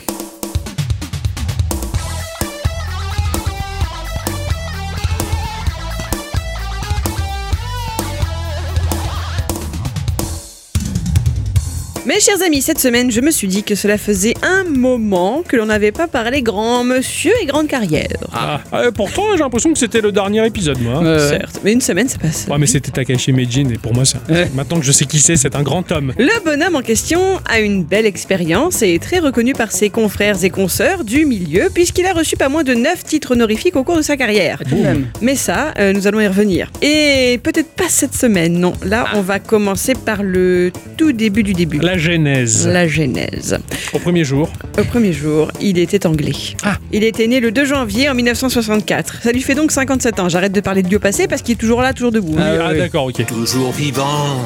Mes chers amis, cette semaine, je me suis dit que cela faisait un moment que l'on n'avait pas parlé grand monsieur et grande carrière. Ah, ouais, pourtant, j'ai l'impression que c'était le dernier épisode, moi. Euh, Certes, mais une semaine, ça passe. Ouais, mais c'était Takashi Meijin et pour moi, ça. Ouais. Maintenant que je sais qui c'est, c'est un grand homme. Le bonhomme en question a une belle expérience et est très reconnu par ses confrères et consoeurs du milieu puisqu'il a reçu pas moins de 9 titres honorifiques au cours de sa carrière. tout de même. Mais ça, euh, nous allons y revenir. Et peut-être pas cette semaine, non. Là, on va commencer par le tout début du début. La genèse. La genèse. Au premier jour. Au premier jour, il était anglais. Ah. Il était né le 2 janvier en 1964. Ça lui fait donc 57 ans. J'arrête de parler de Dieu passé parce qu'il est toujours là, toujours debout. Ah, Ah, oui. d'accord, ok. Toujours vivant,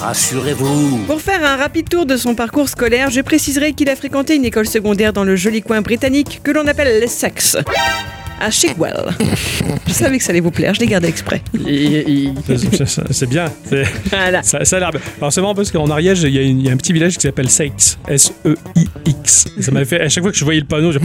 rassurez-vous. Pour faire un rapide tour de son parcours scolaire, je préciserai qu'il a fréquenté une école secondaire dans le joli coin britannique que l'on appelle l'Essex. À Shigwell. Je savais que ça allait vous plaire, je l'ai gardé exprès. C'est- bien. C'est- Voilà. Ça, ça a l'air bien. Alors c'est marrant parce qu'en Ariège, il y, a y un petit village qui s'appelle Seix. S-E-I-X. Ça m'avait fait. À chaque fois que je voyais le panneau, je...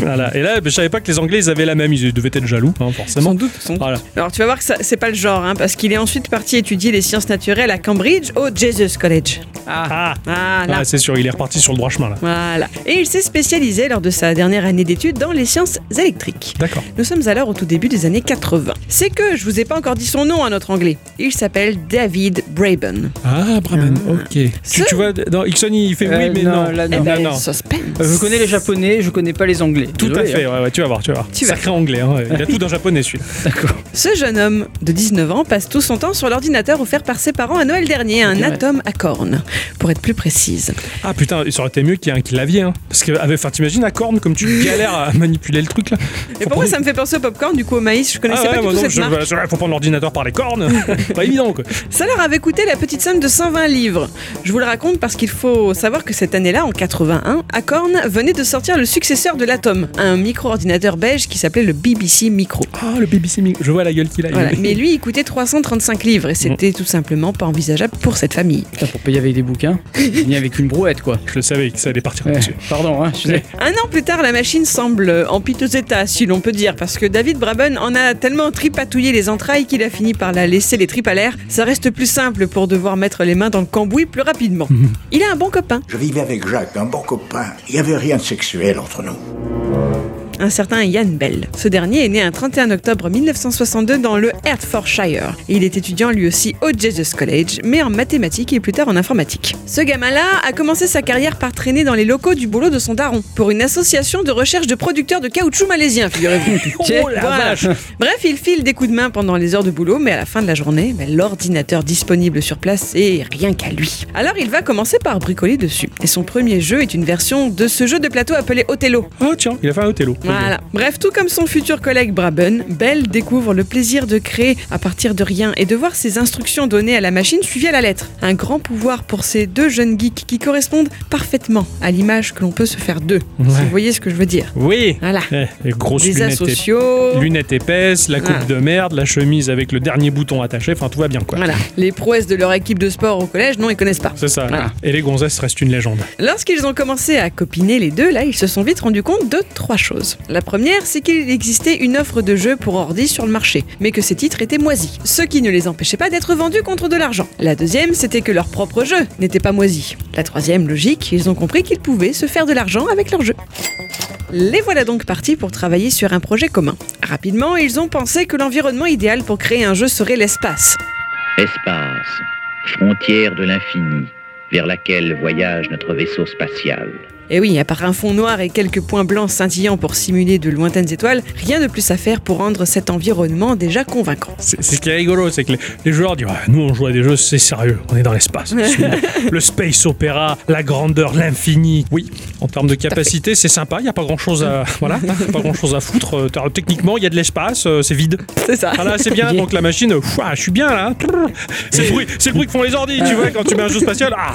voilà. Et là, je savais pas que les Anglais ils avaient la même. Ils devaient être jaloux, hein, forcément. Sans doute, sans doute. Voilà. Alors tu vas voir que c'est pas le genre, hein, parce qu'il est ensuite parti étudier les sciences naturelles à Cambridge au Jesus College. Ah, Voilà. ah, c'est sûr, il est reparti sur le droit chemin là. Voilà. Et il s'est spécialisé lors de sa dernière année d'études dans les sciences électriques. D'accord. Nous sommes alors au tout début des années 80. C'est que je vous ai pas encore dit son nom à notre anglais. Il s'appelle David Braben. Ah, Braben, ok. Tu, Ce- tu vois, dans Ixon, il fait Euh, oui, mais non, non. là, Eh non. ben, non. suspense. Euh, Je connais les japonais, je connais pas les anglais. Tout à fait, hein. ouais, ouais, tu vas voir, tu vas voir. Tu vas. Sacré anglais, hein. il a tout d'un japonais celui-là. [laughs] D'accord. Ce jeune homme de 19 ans passe tout son temps sur l'ordinateur offert par ses parents à Noël dernier, un Ok, ouais. Atom à cornes, pour être plus précise. Ah putain, ça aurait été mieux qu'il y ait un clavier, hein. Parce que, avec- enfin, t'imagines à corne comme tu galères à manipuler le truc là. Et pour moi, ça me fait penser au popcorn, du coup au maïs. Je connaissais Ah ouais, pas du tout cette je- marque. voilà, faut prendre l'ordinateur par les cornes. [laughs] pas évident quoi. Ça leur avait coûté la petite somme de 120 livres. Je vous le raconte parce qu'il faut savoir que cette année-là, en 81, Acorn venait de sortir le successeur de l'Atom, un micro-ordinateur beige qui s'appelait le BBC Micro. Ah, le BBC Micro. Je vois la gueule qu'il a. Voilà. Mais lui, il coûtait 335 livres et c'était tout simplement pas envisageable pour cette famille. Putain, pour payer avec des bouquins, [laughs] ni avec une brouette quoi. Je le savais que ça allait partir Ouais. Pardon, hein, je sais. Un an plus tard, la machine semble en piteux état, si l'on peut dire, parce que David Braben en a tellement tripatouillé les entrailles qu'il a fini par la laisser les tripes à l'air. Ça reste plus simple pour devoir mettre les mains dans le cambouis plus rapidement. [laughs] Il a un bon copain, Je vivais avec Jacques, un bon copain. Il n'y avait rien de sexuel entre nous. Un certain Yann Bell. Ce dernier est né un 31 octobre 1962 dans le Hertfordshire. Il est étudiant lui aussi au Jesus College, mais en mathématiques et plus tard en informatique. Ce gamin-là a commencé sa carrière par traîner dans les locaux du boulot de son daron, pour une association de recherche de producteurs de caoutchouc malaisiens, figurez-vous. [laughs] Oh Voilà. Bref, il file des coups de main pendant les heures de boulot, mais à la fin de la journée, ben, l'ordinateur disponible sur place est rien qu'à lui. Alors il va commencer par bricoler dessus. Et son premier jeu est une version de ce jeu de plateau appelé Othello. Oh tiens, il a fait un Othello. Voilà. Bref, tout comme son futur collègue Braben, Bell découvre le plaisir de créer à partir de rien et de voir ses instructions données à la machine suivies à la lettre. Un grand pouvoir pour ces deux jeunes geeks qui correspondent parfaitement à l'image que l'on peut se faire d'eux. Si vous voyez ce que je veux dire? Oui Voilà. Eh, Les grosses Des lunettes, ép- lunettes épaisses, la coupe de merde, la chemise avec le dernier bouton attaché, enfin tout va bien quoi. Voilà. Les prouesses de leur équipe de sport au collège, non, ils connaissent pas. C'est ça. Voilà. Et les gonzesses restent une légende. Lorsqu'ils ont commencé à copiner les deux, là, ils se sont vite rendus compte de trois choses. La première, c'est qu'il existait une offre de jeux pour ordi sur le marché, mais que ces titres étaient moisis, ce qui ne les empêchait pas d'être vendus contre de l'argent. La deuxième, c'était que leur propre jeu n'était pas moisi. La troisième, logique, ils ont compris qu'ils pouvaient se faire de l'argent avec leur jeu. Les voilà donc partis pour travailler sur un projet commun. Rapidement, ils ont pensé que l'environnement idéal pour créer un jeu serait l'espace. Espace, frontière de l'infini, vers laquelle voyage notre vaisseau spatial. Et oui, à part un fond noir et quelques points blancs scintillants pour simuler de lointaines étoiles, rien de plus à faire pour rendre cet environnement déjà convaincant. C'est ce qui est rigolo, c'est que les, les joueurs disent Nous, on joue à des jeux, c'est sérieux, on est dans l'espace. [laughs] le space opéra, la grandeur, l'infini. Oui, en termes de capacité, c'est sympa, il n'y a pas grand chose à, [laughs] voilà, pas grand chose à foutre. Euh, Techniquement, il y a de l'espace, euh, c'est vide. C'est ça. Voilà, c'est bien. [laughs] Donc la machine, euh, ouah, je suis bien là. C'est le bruit, c'est le bruit que font les ordi, tu vois, quand tu mets un jeu spatial. Ah,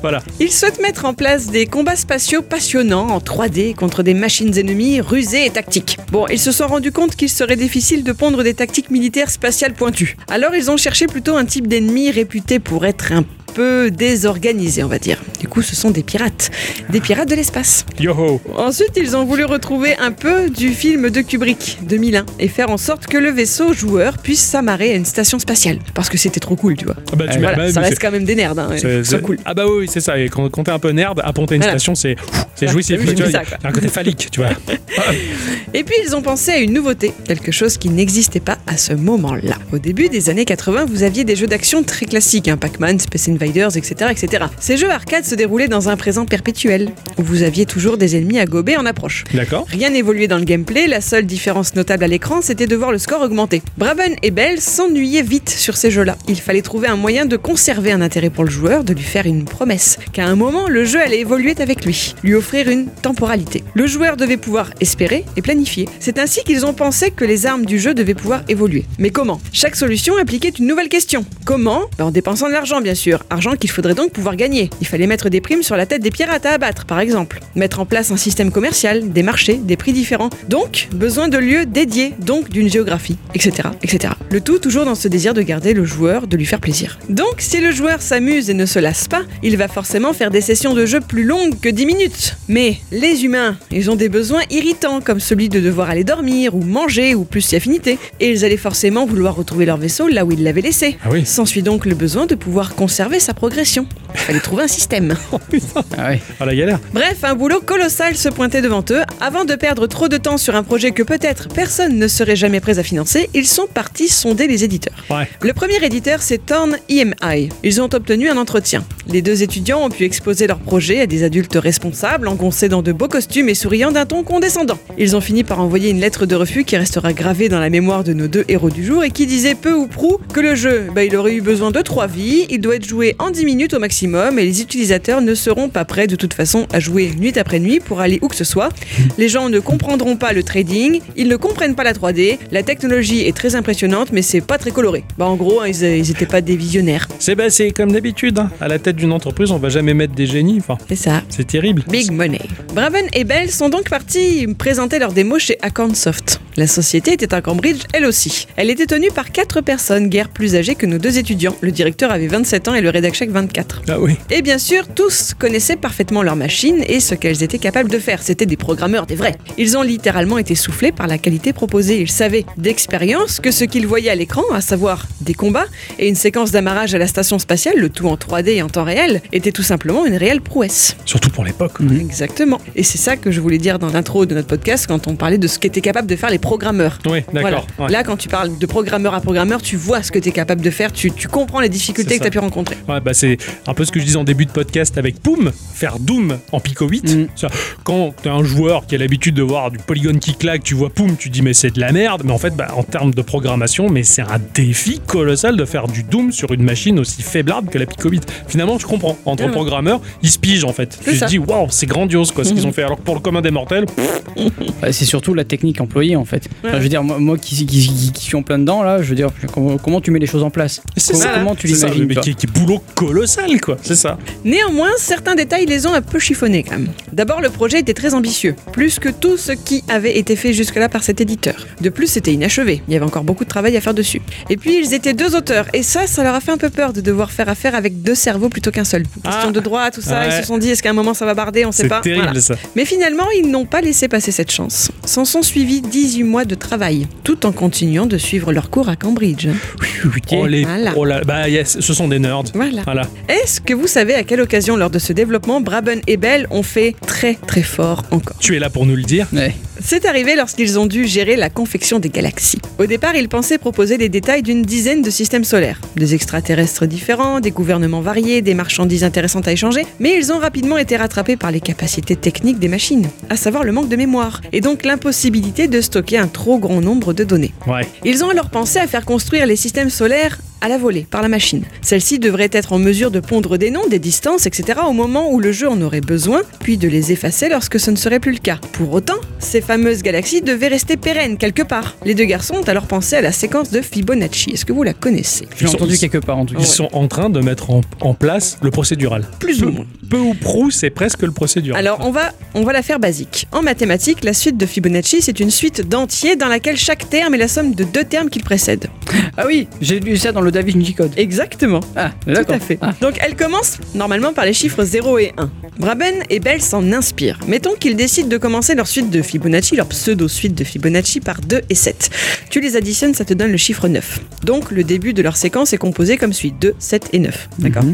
voilà. Ils souhaitent mettre en place des combats spatiaux passionnants en 3D contre des machines ennemies rusées et tactiques. Bon, ils se sont rendus compte qu'il serait difficile de pondre des tactiques militaires spatiales pointues. Alors ils ont cherché plutôt un type d'ennemi réputé pour être un peu désorganisé, on va dire. Du coup, ce sont des pirates. Des pirates de l'espace. Yo-ho. Ensuite, ils ont voulu retrouver un peu du film de Kubrick, 2001, et faire en sorte que le vaisseau joueur puisse s'amarrer à une station spatiale. Parce que c'était trop cool, tu vois. Ah bah, tu Voilà, bah, ça reste c'est- quand même des nerds, hein. c'est- c'est- cool. Ah bah oui, c'est ça. Et quand, quand t'es un peu nerd, apponter une Voilà. station, c'est c'est jouissif. a un côté phallique, tu vois. [laughs] Et puis ils ont pensé à une nouveauté, quelque chose qui n'existait pas à ce moment-là. Au début des années 80, vous aviez des jeux d'action très classiques, hein, Pac-Man, Space Invaders, etc., etc. Ces jeux arcade se déroulaient dans un présent perpétuel, où vous aviez toujours des ennemis à gober en approche. D'accord. Rien n'évoluait dans le gameplay, la seule différence notable à l'écran, c'était de voir le score augmenter. Braben et Bell s'ennuyaient vite sur ces jeux-là. Il fallait trouver un moyen de conserver un intérêt pour le joueur, de lui faire une promesse, qu'à un moment, le jeu allait évoluer avec lui, lui offrir une temporalité. Le joueur devait pouvoir espérer et planifier. C'est ainsi qu'ils ont pensé que les armes du jeu devaient pouvoir évoluer. Mais comment? Chaque solution impliquait une nouvelle question. Comment? Ben, En dépensant de l'argent, bien sûr. Argent qu'il faudrait donc pouvoir gagner. Il fallait mettre des primes sur la tête des pirates à abattre, par exemple. Mettre en place un système commercial, des marchés, des prix différents. Donc, besoin de lieux dédiés, donc d'une géographie, etc., etc. Le tout toujours dans ce désir de garder le joueur, de lui faire plaisir. Donc, si le joueur s'amuse et ne se lasse pas, il va forcément faire des sessions de jeu plus longues que 10 minutes. Mais les humains, ils ont des besoins irritants, comme celui de devoir aller dormir, ou manger, ou plus si affinité. Et ils allaient forcément vouloir retrouver leur vaisseau là où ils l'avaient laissé. Ah oui. S'ensuit donc le besoin de pouvoir conserver sa progression. Il fallait trouver un système. [laughs] Ah ouais. Ah la galère. Bref, un boulot colossal se pointait devant eux. Avant de perdre trop de temps sur un projet que peut-être personne ne serait jamais prêt à financer, ils sont partis sonder les éditeurs. Ouais. Le premier éditeur, c'est Torn EMI. Ils ont obtenu un entretien. Les deux étudiants ont pu exposer leur projet à des adultes responsables, engoncés dans de beaux costumes et souriant d'un ton condescendant. Ils ont fini par envoyer une lettre de refus qui restera gravée dans la mémoire de nos deux héros du jour et qui disait peu ou prou que le jeu, bah, il aurait eu besoin de trois vies, il doit être joué en 10 minutes au maximum et les utilisateurs ne seront pas prêts de toute façon à jouer nuit après nuit pour aller où que ce soit. Les gens ne comprendront pas le trading, ils ne comprennent pas la 3D, la technologie est très impressionnante mais c'est pas très coloré. Bah en gros, hein, ils, ils étaient pas des visionnaires. C'est bah, c'est comme d'habitude. hein. À la tête d'une entreprise, on va jamais mettre des génies. Enfin, C'est ça. c'est terrible. Big money. Braben et Bell sont donc partis présenter leur démo chez Acornsoft. La société était à Cambridge, elle aussi. Elle était tenue par quatre personnes, guère plus âgées que nos deux étudiants. Le directeur avait 27 ans et le rédac-chef 24. Ah oui. Et bien sûr, tous connaissaient parfaitement leur machine et ce qu'elles étaient capables de faire. C'était des programmeurs, des vrais. Ils ont littéralement été soufflés par la qualité proposée. Ils savaient d'expérience que ce qu'ils voyaient à l'écran, à savoir des combats et une séquence d'amarrage à la station spatiale, le tout en 3D et en temps réel, était tout simplement une réelle prouesse. Surtout pour l'époque. Exactement. Et c'est ça que je voulais dire dans l'intro de notre podcast quand on parlait de ce qu'étaient capables de faire les programmeurs. Oui, d'accord. Voilà. ouais. Là, quand tu parles de programmeur à programmeur, tu vois ce que tu es capable de faire, tu, tu comprends les difficultés que tu as pu rencontrer. Ouais, bah c'est un peu ce que je disais en début de podcast avec Poum, faire Doom en Pico 8. Mm. Quand t'es un joueur qui a l'habitude de voir du polygone qui claque, tu vois Poum, tu dis mais c'est de la merde. Mais en fait, bah, en termes de programmation, mais c'est un défi colossal de faire du Doom sur une machine aussi faiblarde que la Pico 8. Finalement, je comprends. Entre ouais. programmeurs, ils se pigent en fait. Tu te dis waouh, c'est grandiose quoi ce qu'ils ont fait. Alors que pour le commun des mortels, [laughs] c'est surtout la technique employée en fait. Enfin, je veux dire, moi, moi qui, qui, qui- qui suis en plein dedans là, je veux dire, comment, comment tu mets les choses en place? C'est Comment- ça. comment tu l'imagines qui, qui est colossal quoi. C'est ça. Néanmoins, certains détails les ont un peu chiffonnés quand même. D'abord, le projet était très ambitieux, plus que tout ce qui avait été fait jusque-là par cet éditeur. De plus, c'était inachevé, il y avait encore beaucoup de travail à faire dessus. Et puis, ils étaient deux auteurs, et ça, ça leur a fait un peu peur de devoir faire affaire avec deux cerveaux plutôt qu'un seul. Question Ah. de droit, tout ça, Ouais. ils se sont dit, est-ce qu'à un moment ça va barder, on sait C'est pas. terrible Voilà. ça. Mais finalement, ils n'ont pas laissé passer cette chance. S'en sont suivis 18 mois de travail, tout en continuant de suivre leur cours à Cambridge. Oh, les, Voilà. oh là- bah yes, ce sont des nerds. Voilà. Voilà. Est-ce que vous savez à quelle occasion, lors de ce développement, Braben et Bell ont fait très très fort encore? Tu es là pour nous le dire. Ouais. C'est arrivé lorsqu'ils ont dû gérer la confection des galaxies. Au départ, ils pensaient proposer les détails d'une dizaine de systèmes solaires. Des extraterrestres différents, des gouvernements variés, des marchandises intéressantes à échanger, mais ils ont rapidement été rattrapés par les capacités techniques des machines, à savoir le manque de mémoire, et donc l'impossibilité de stocker un trop grand nombre de données. Ouais. Ils ont alors pensé à faire construire les systèmes solaires à la volée, par la machine. Celle-ci devrait être en mesure de pondre des noms, des distances, etc. au moment où le jeu en aurait besoin, puis de les effacer lorsque ce ne serait plus le cas. Pour autant, ces fameuses galaxies devaient rester pérennes quelque part. Les deux garçons ont alors pensé à la séquence de Fibonacci. Est-ce que vous la connaissez? Je l'ai Ils sont- entendu quelque part en tout cas. Ils sont en train de mettre en, en place le procédural. Plus ou moins. Peu ou prou, c'est presque le procédural. Alors on va, on va la faire basique. En mathématiques, la suite de Fibonacci, c'est une suite d'entiers dans laquelle chaque terme est la somme de deux termes qu'il précède. Ah oui, j'ai lu ça dans le Da Vinci Code. Exactement. Ah, Tout à fait. Ah. Donc elle commence normalement par les chiffres 0 et 1. Braben et Bell s'en inspirent. Mettons qu'ils décident de commencer leur suite de Fibonacci, leur pseudo-suite de Fibonacci par 2 et 7. Tu les additionnes, ça te donne le chiffre 9. Donc le début de leur séquence est composé comme suit 2, 7 et 9. D'accord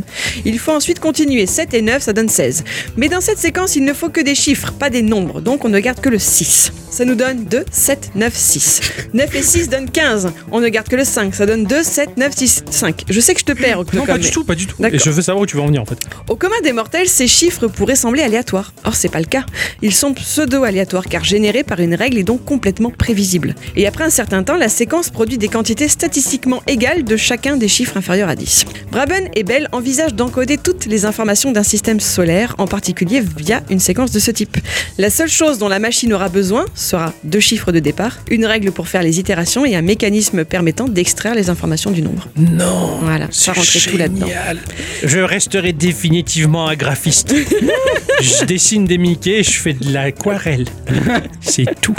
Il faut ensuite continuer. 7 et 9, ça donne 16. Mais dans cette séquence, il ne faut que des chiffres, pas des nombres. Donc on ne garde que le 6. Ça nous donne 2, 7, 9, 6. 9 et 6 donnent 15. On ne garde que le 5. Ça donne 2, 7, 9, 6, 5. Je sais que je te perds, non, pas du mais- tout, pas du tout. Et je veux savoir où tu vas en venir en fait. au commun des mortels, ces chiffres pourraient sembler aléatoires. Or, c'est pas le cas. Ils sont pseudo-aléatoires car générés par une règle et donc complètement prévisibles. Et après un certain temps, la séquence produit des quantités statistiquement égales de chacun des chiffres inférieurs à 10. Braben et Bell envisagent d'encoder toutes les informations d'un système solaire, en particulier via une séquence de ce type. La seule chose dont la machine aura besoin sera deux chiffres de départ, une règle pour faire les itérations et un mécanisme permettant d'extraire les informations du nombre. Non. Voilà, ça rentrait tout là-dedans. Je resterai définitivement un graphiste. [laughs] je dessine des Mickey et je fais de l'aquarelle. C'est tout.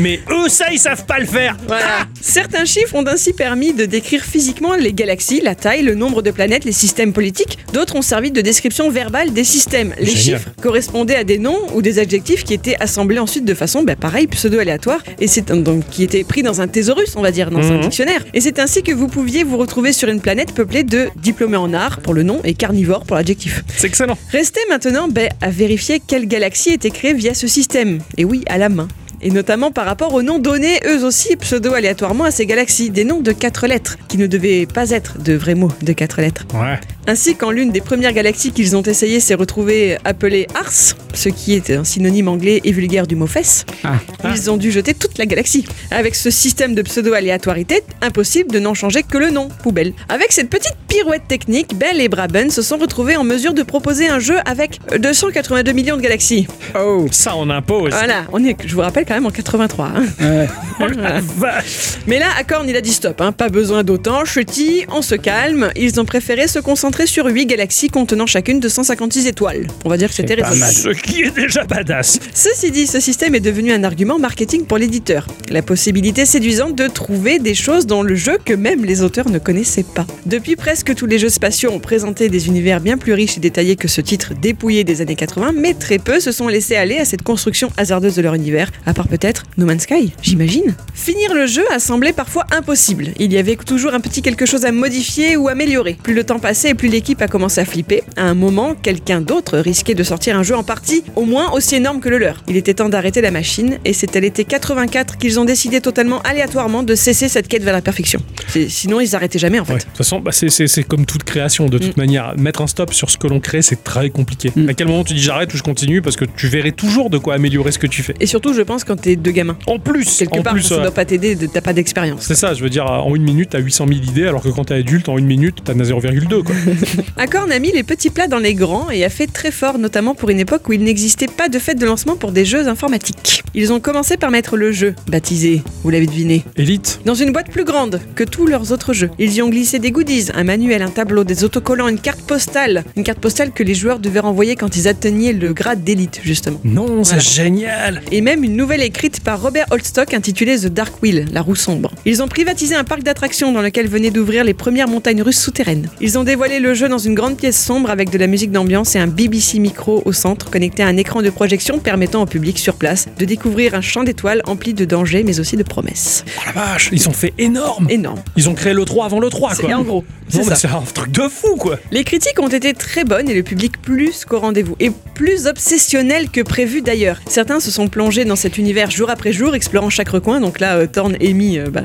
Mais eux, ça, ils savent pas le faire. Voilà. Certains chiffres ont ainsi permis de décrire physiquement les galaxies, la taille, le nombre de planètes, les systèmes politiques. D'autres ont servi de description verbale des systèmes. Les Génial. chiffres correspondaient à des noms ou des adjectifs qui étaient assemblés ensuite de façon, bah, pareil, pseudo-aléatoire, et c'est donc qui étaient pris dans un thésaurus, on va dire, dans un Mhm. dictionnaire. Et c'est ainsi que vous pouviez vous retrouver sur une planète peuplée de diplômés en art pour le nom et carnivores pour l'adjectif. C'est excellent. Restez maintenant ben, à vérifier quelle galaxie était créée via ce système. Et oui, à la main. Et notamment par rapport aux noms donnés, eux aussi, pseudo-aléatoirement à ces galaxies. Des noms de quatre lettres, qui ne devaient pas être de vrais mots de quatre lettres. Ouais. Ainsi, quand l'une des premières galaxies qu'ils ont essayé s'est retrouvée appelée Ars, ce qui est un synonyme anglais et vulgaire du mot fesse, Ah. ils ont dû jeter toute la galaxie. Avec ce système de pseudo-aléatorité, impossible de n'en changer que le nom, poubelle. Avec cette petite pirouette technique, Bell et Braben se sont retrouvés en mesure de proposer un jeu avec 282 millions de galaxies. Oh. Ça, on impose. Voilà, on est, je vous rappelle quand même en 83. hein. Ouais. [laughs] Vache. Mais là, Acorn, il a dit stop, hein, pas besoin d'autant, chutis, on se calme. Ils ont préféré se concentrer sur 8 galaxies contenant chacune de 156 étoiles. On va dire que c'était raisonnable. Ce qui est déjà badass. Ceci dit, ce système est devenu un argument marketing pour l'éditeur. La possibilité séduisante de trouver des choses dans le jeu que même les auteurs ne connaissaient pas. Depuis presque tous les jeux spatiaux ont présenté des univers bien plus riches et détaillés que ce titre dépouillé des années 80, mais très peu se sont laissés aller à cette construction hasardeuse de leur univers, part peut-être No Man's Sky, j'imagine. Finir le jeu a semblé parfois impossible. Il y avait toujours un petit quelque chose à modifier ou améliorer. Plus le temps passait et plus l'équipe a commencé à flipper. À un moment, quelqu'un d'autre risquait de sortir un jeu en partie au moins aussi énorme que le leur. Il était temps d'arrêter la machine et c'est à l'été 84 qu'ils ont décidé totalement aléatoirement de cesser cette quête vers la perfection. Sinon, ils arrêtaient jamais en fait. Ouais. De toute façon, bah, c'est- comme toute création, de toute Mm. manière. Mettre un stop sur ce que l'on crée, c'est très compliqué. Mm. À quel moment tu dis j'arrête ou je continue Parce que tu verrais toujours de quoi améliorer ce que tu fais? Et surtout, je pense quand t'es deux gamins. En plus, Quelque en part, plus, ça ouais. doit pas t'aider, de- t'as pas d'expérience. c'est ça, je veux dire, en une minute, t'as 800 000 idées, alors que quand t'es adulte, en une minute, t'en as 0,2, quoi. [laughs] Acorn a mis les petits plats dans les grands et a fait très fort, notamment pour une époque où il n'existait pas de fête de lancement pour des jeux informatiques. Ils ont commencé par mettre le jeu, baptisé, vous l'avez deviné, Élite dans une boîte plus grande que tous leurs autres jeux. Ils y ont glissé des goodies, un manuel, un tableau, des autocollants, une carte postale. Une carte postale que les joueurs devaient renvoyer quand ils atteignaient le grade d'élite, justement. Non, c'est Voilà. génial Et même une nouvelle écrite par Robert Holstock intitulée The Dark Wheel, la roue sombre. Ils ont privatisé un parc d'attractions dans lequel venaient d'ouvrir les premières montagnes russes souterraines. Ils ont dévoilé le jeu dans une grande pièce sombre avec de la musique d'ambiance et un BBC micro au centre connecté à un écran de projection permettant au public sur place de découvrir un champ d'étoiles empli de dangers mais aussi de promesses. Oh la vache, ils ont fait énorme. Énorme. Ils ont créé le 3 avant le 3, C'est quoi. en gros. C'est ça. c'est un truc de fou, quoi. Les critiques ont été très bonnes et le public plus qu'au rendez-vous. Et plus obsessionnel que prévu d'ailleurs. Certains se sont plongés dans cet univers jour après jour, explorant chaque recoin. Donc là, euh, Thorne et Amy, euh, bah,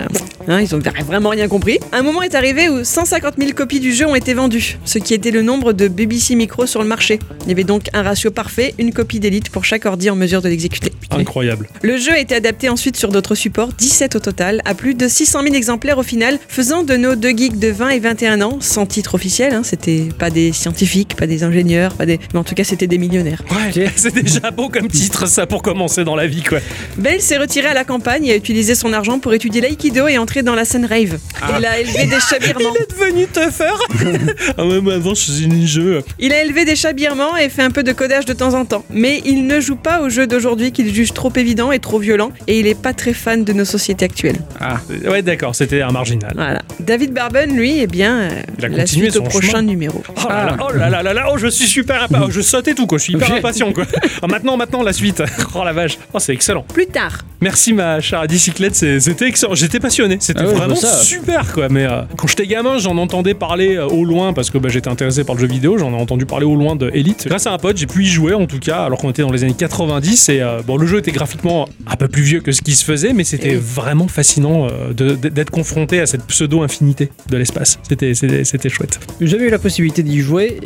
hein, ils ont vraiment rien compris. Un moment est arrivé où 150 000 copies du jeu ont été vendues, ce qui était le nombre de BBC Micro sur le marché. Il y avait donc un ratio parfait, une copie d'élite pour chaque ordi en mesure de l'exécuter. Incroyable. Le jeu a été adapté ensuite sur d'autres supports, 17 au total, à plus de 600 000 exemplaires au final, faisant de nos deux geeks de 20 et 21 ans, sans titre officiel, hein, c'était pas des scientifiques, pas des ingénieurs, pas des... mais en tout cas c'était des millionnaires. Ouais, [laughs] c'est déjà beau comme titre, ça, pour commencer dans la vie, quoi. Bell s'est retiré à la campagne et a utilisé son argent pour étudier l'aïkido et entrer dans la scène rave. Il a élevé des chats [laughs] birmans. devenu tougher [laughs] Ah ouais, moi avant, je faisais une jeu. Il a élevé des chats birmans et fait un peu de codage de temps en temps. Mais il ne joue pas aux jeux d'aujourd'hui qu'il juge trop évidents et trop violents et il est pas très fan de nos sociétés actuelles. Ah, ouais, d'accord, c'était un marginal. Voilà. David Barben, lui, eh bien, euh, Il a la continué suite au son prochain chemin. numéro. Oh là là, oh là là là là, oh je suis super impatient, je saute et tout quoi, je suis hyper impatient quoi. Ah, maintenant, maintenant la suite. [laughs] Oh la vache, oh c'est excellent. Plus tard. Merci ma chère bicyclette, c'était excellent. J'étais passionné, c'était Ah ouais, vraiment super quoi. Mais euh, quand j'étais gamin, j'en entendais parler euh, au loin parce que bah, j'étais intéressé par le jeu vidéo. J'en ai entendu parler au loin de Elite. Grâce à un pote, j'ai pu y jouer en tout cas, alors qu'on était dans les années 90. Et euh, bon, le jeu était graphiquement un peu plus vieux que ce qui se faisait, mais c'était oui. vraiment fascinant euh, d'être confronté à cette pseudo-infinité de l'espace. C'était- chouette. J'ai jamais eu la possibilité d'y jouer.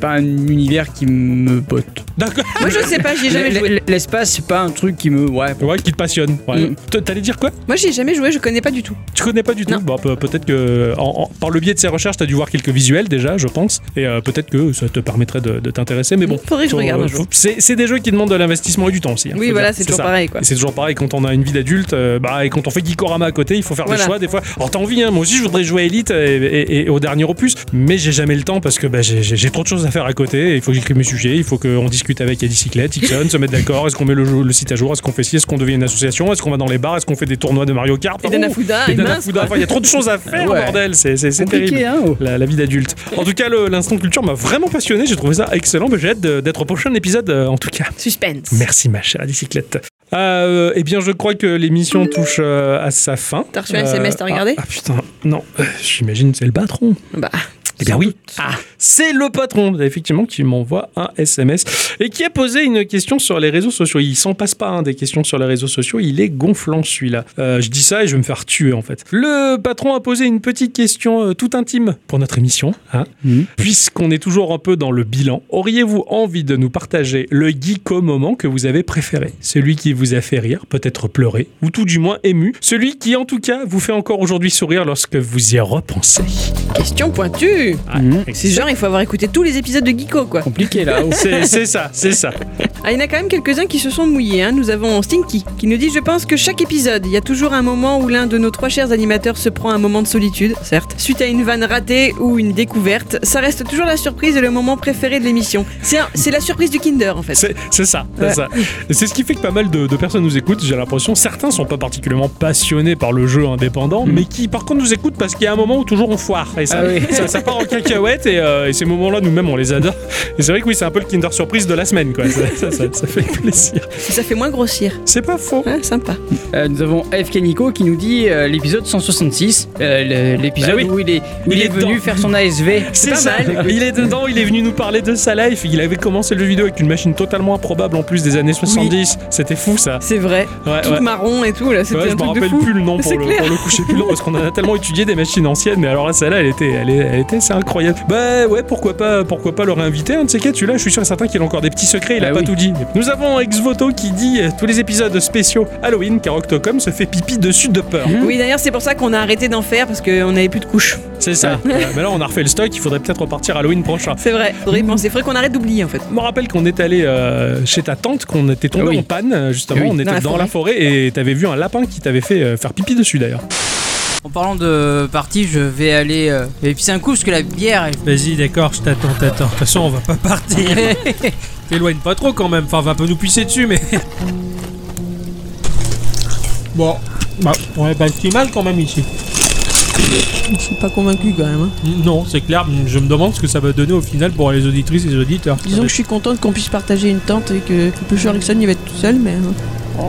pas un univers qui me botte. D'accord. Moi, je sais pas, j'y ai jamais joué. L'espace, c'est pas un truc qui me. Ouais. Ouais, qui te passionne. Ouais. Mm. T'allais dire quoi? Moi, j'y ai jamais joué, je connais pas du tout. Tu connais pas du tout? Non. Bon, pe- peut-être que en- en- par le biais de ces recherches, t'as dû voir quelques visuels déjà, je pense, et euh, peut-être que ça te permettrait de, de t'intéresser. Mais bon, Faudrait que je faut- regarde un faut- jour. c'est c'est des jeux qui demandent de l'investissement et du temps aussi. hein, Oui, voilà, dire. c'est toujours ça. pareil, quoi. Et c'est toujours pareil quand on a une vie d'adulte, euh, bah, et quand on fait Geekorama à côté, il faut faire Voilà. des choix des fois. Alors t'as envie, hein, moi aussi je voudrais jouer à Elite et, et- et au dernier opus, mais j'ai jamais le temps parce que bah, j'ai- j'ai j'ai trop de choses à faire à côté. Il faut que j'écrive mes sujets, il faut qu'on discute avec Edicyclette, Ixon, se mettre d'accord. Est-ce qu'on met le, le site à jour Est-ce qu'on fait ci? Est-ce qu'on devient une association? Est-ce qu'on va dans les bars? Est-ce qu'on fait des tournois de Mario Kart? Et Danafuda, quoi. Enfin, il y a trop de choses à faire, Ouais. bordel. C'est terrible. hein, oh. La, la vie d'adulte. En tout cas, l'instant culture m'a vraiment passionné. J'ai trouvé ça excellent. mais J'ai hâte de- d'être au prochain épisode, euh, en tout cas. Suspense. Merci, ma chère bicyclette. Euh, eh bien, je crois que l'émission touche euh, à sa fin. T'as reçu un SMS, t'as regardé? Ah, ah, putain, non. J'imagine c'est le patron. Bah, Eh bien oui. Ah, c'est le patron, effectivement, qui m'envoie un SMS et qui a posé une question sur les réseaux sociaux. Il s'en passe pas hein, des questions sur les réseaux sociaux. Il est gonflant celui-là. Euh, je dis ça et je vais me faire tuer en fait. Le patron a posé une petite question euh, toute intime pour notre émission. Hein. Mhm. Puisqu'on est toujours un peu dans le bilan, auriez-vous envie de nous partager le geeko moment que vous avez préféré? Celui qui vous a fait rire, peut-être pleurer, ou tout du moins ému Celui qui en tout cas vous fait encore aujourd'hui sourire lorsque vous y repensez question pointue. Mhm. C'est genre, il faut avoir écouté tous les épisodes de Geeko, quoi. Compliqué là. [laughs] C'est ça, c'est ça. Ah, il y en a quand même quelques-uns qui se sont mouillés. Hein. Nous avons Stinky qui nous dit Je pense que chaque épisode, il y a toujours un moment où l'un de nos trois chers animateurs se prend un moment de solitude, certes, suite à une vanne ratée ou une découverte. Ça reste toujours la surprise et le moment préféré de l'émission. C'est la surprise du Kinder, en fait. C'est ça, c'est Ouais. ça. C'est ce qui fait que pas mal de, de personnes nous écoutent, j'ai l'impression. Certains sont pas particulièrement passionnés par le jeu indépendant, mais qui par contre nous écoutent parce qu'il y a un moment où toujours on foire. Et ça, Ah oui. ça, ça part en cacahuète et, euh, et ces moments-là, nous-mêmes, on les adore. Et c'est vrai que oui, c'est un peu le Kinder Surprise de la semaine, quoi. Ça, ça- ça- ça fait plaisir. Ça fait moins grossir. C'est pas faux. Ouais, sympa. Euh, nous avons FK Nico qui nous dit euh, l'épisode 166, euh, le- l'épisode Bah oui. où il est, où Il il est est venu faire son ASV. C'est pas ça. mal. Il est dedans, il est venu nous parler de sa life. Il avait commencé le jeu vidéo avec une machine totalement improbable en plus des années 70. C'était fou ça. C'est vrai. Ouais, Tout ouais. marron et tout, là, c'était Ouais, je me rappelle fou. plus le nom pour C'est le, clair. pour le coup, je sais plus le nom parce qu'on a tellement étudié des machines anciennes, mais alors là, celle-là, elle était, elle, est- elle était, c'est incroyable. Bah ouais, pourquoi pas, pourquoi pas le réinviter, un de ces quatre, celui-là, je suis sûr et certain qu'il a encore des petits secrets, il a Bah pas oui. tout dit. Nous avons Exvoto qui dit euh, tous les épisodes spéciaux Halloween, car Octocom se fait pipi dessus de peur. Oui, d'ailleurs, c'est pour ça qu'on a arrêté d'en faire parce qu'on n'avait plus de couches. C'est ça. [laughs] Euh, mais là, on a refait le stock, il faudrait peut-être repartir Halloween prochain. C'est vrai. Faudrait y penser. Faudrait qu'on arrête d'oublier, en fait. Je me rappelle qu'on est allé euh, chez ta tante, qu'on était tombé Ah oui. en panne, justement, Ah oui, on était dans dans, la la forêt et t'avais vu un lapin qui t'avait fait euh, faire pipi dessus d'ailleurs. En parlant de partie, je vais aller euh, pisser un coup parce que la bière est. Vas-y, d'accord, je t'attends, t'attends. De toute façon, on va pas partir. [laughs] T'éloignes pas trop quand même. Enfin, va pas nous pisser dessus, mais. Bon, bah, on est pas si mal quand même ici. Je suis pas convaincu quand même. hein. Non, c'est clair. Je me demande ce que ça va donner au final pour les auditrices et les auditeurs. Disons que je suis contente qu'on puisse partager une tente et que le pêcheur Erickson il va être tout seul, mais. euh,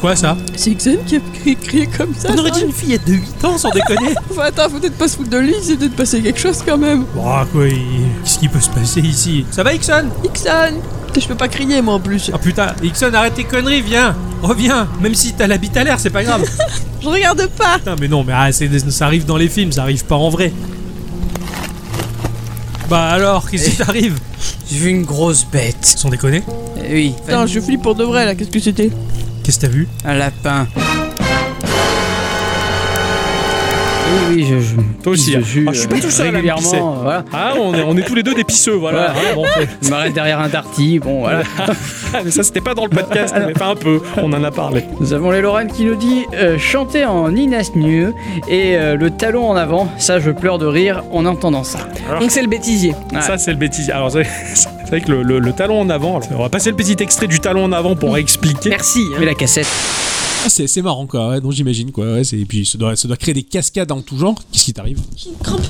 quoi ça C'est Ixon qui a cri- crié comme ça. On aurait dit une fillette de 8 ans sans déconner. [laughs] Enfin, attends, faut peut-être pas se foutre de lui, c'est peut-être passé quelque chose quand même. Bon, quoi, il- qu'est-ce qui peut se passer ici Ça va, Ixon Ixon Je peux pas crier moi en plus. Ah putain, Ixon, arrête tes conneries, viens Reviens Même si t'as la bite à l'air, c'est pas grave. [laughs] Je regarde pas Putain, mais non, mais ah, c'est- ça arrive dans les films, ça arrive pas en vrai. Bah alors, qu'est-ce qui t'arrive J'ai vu une grosse bête. Sans déconner Eh oui, Putain, je flippe pour de vrai là, qu'est-ce que c'était Qu'est-ce que t'as vu? Un lapin. Oui, oui, je, je Toi aussi, pisse hein. Ah, je suis pas tout seul régulièrement. voilà. Ah, on est, on est tous les deux des pisseux, voilà. Voilà. Ah, bon, Je m'arrête derrière un darty, bon voilà. [laughs] Mais ça, c'était pas dans le podcast, mais enfin un peu, on en a parlé. Nous avons les Lorraine qui nous dit euh, chanter en inasnieux et euh, le talon en avant. Ça, je pleure de rire en entendant ça. Donc c'est le bêtisier. Ouais. Ça, c'est le bêtisier. Alors, c'est vrai que le, le- le talon en avant, alors, on va passer le petit extrait du talon en avant pour expliquer. Merci. hein. Mais la cassette. Ah, c'est c'est marrant quoi, ouais, donc j'imagine quoi. Ouais, c'est- et puis ça doit, ça doit créer des cascades en tout genre. Qu'est-ce qui t'arrive? J'ai une crampe.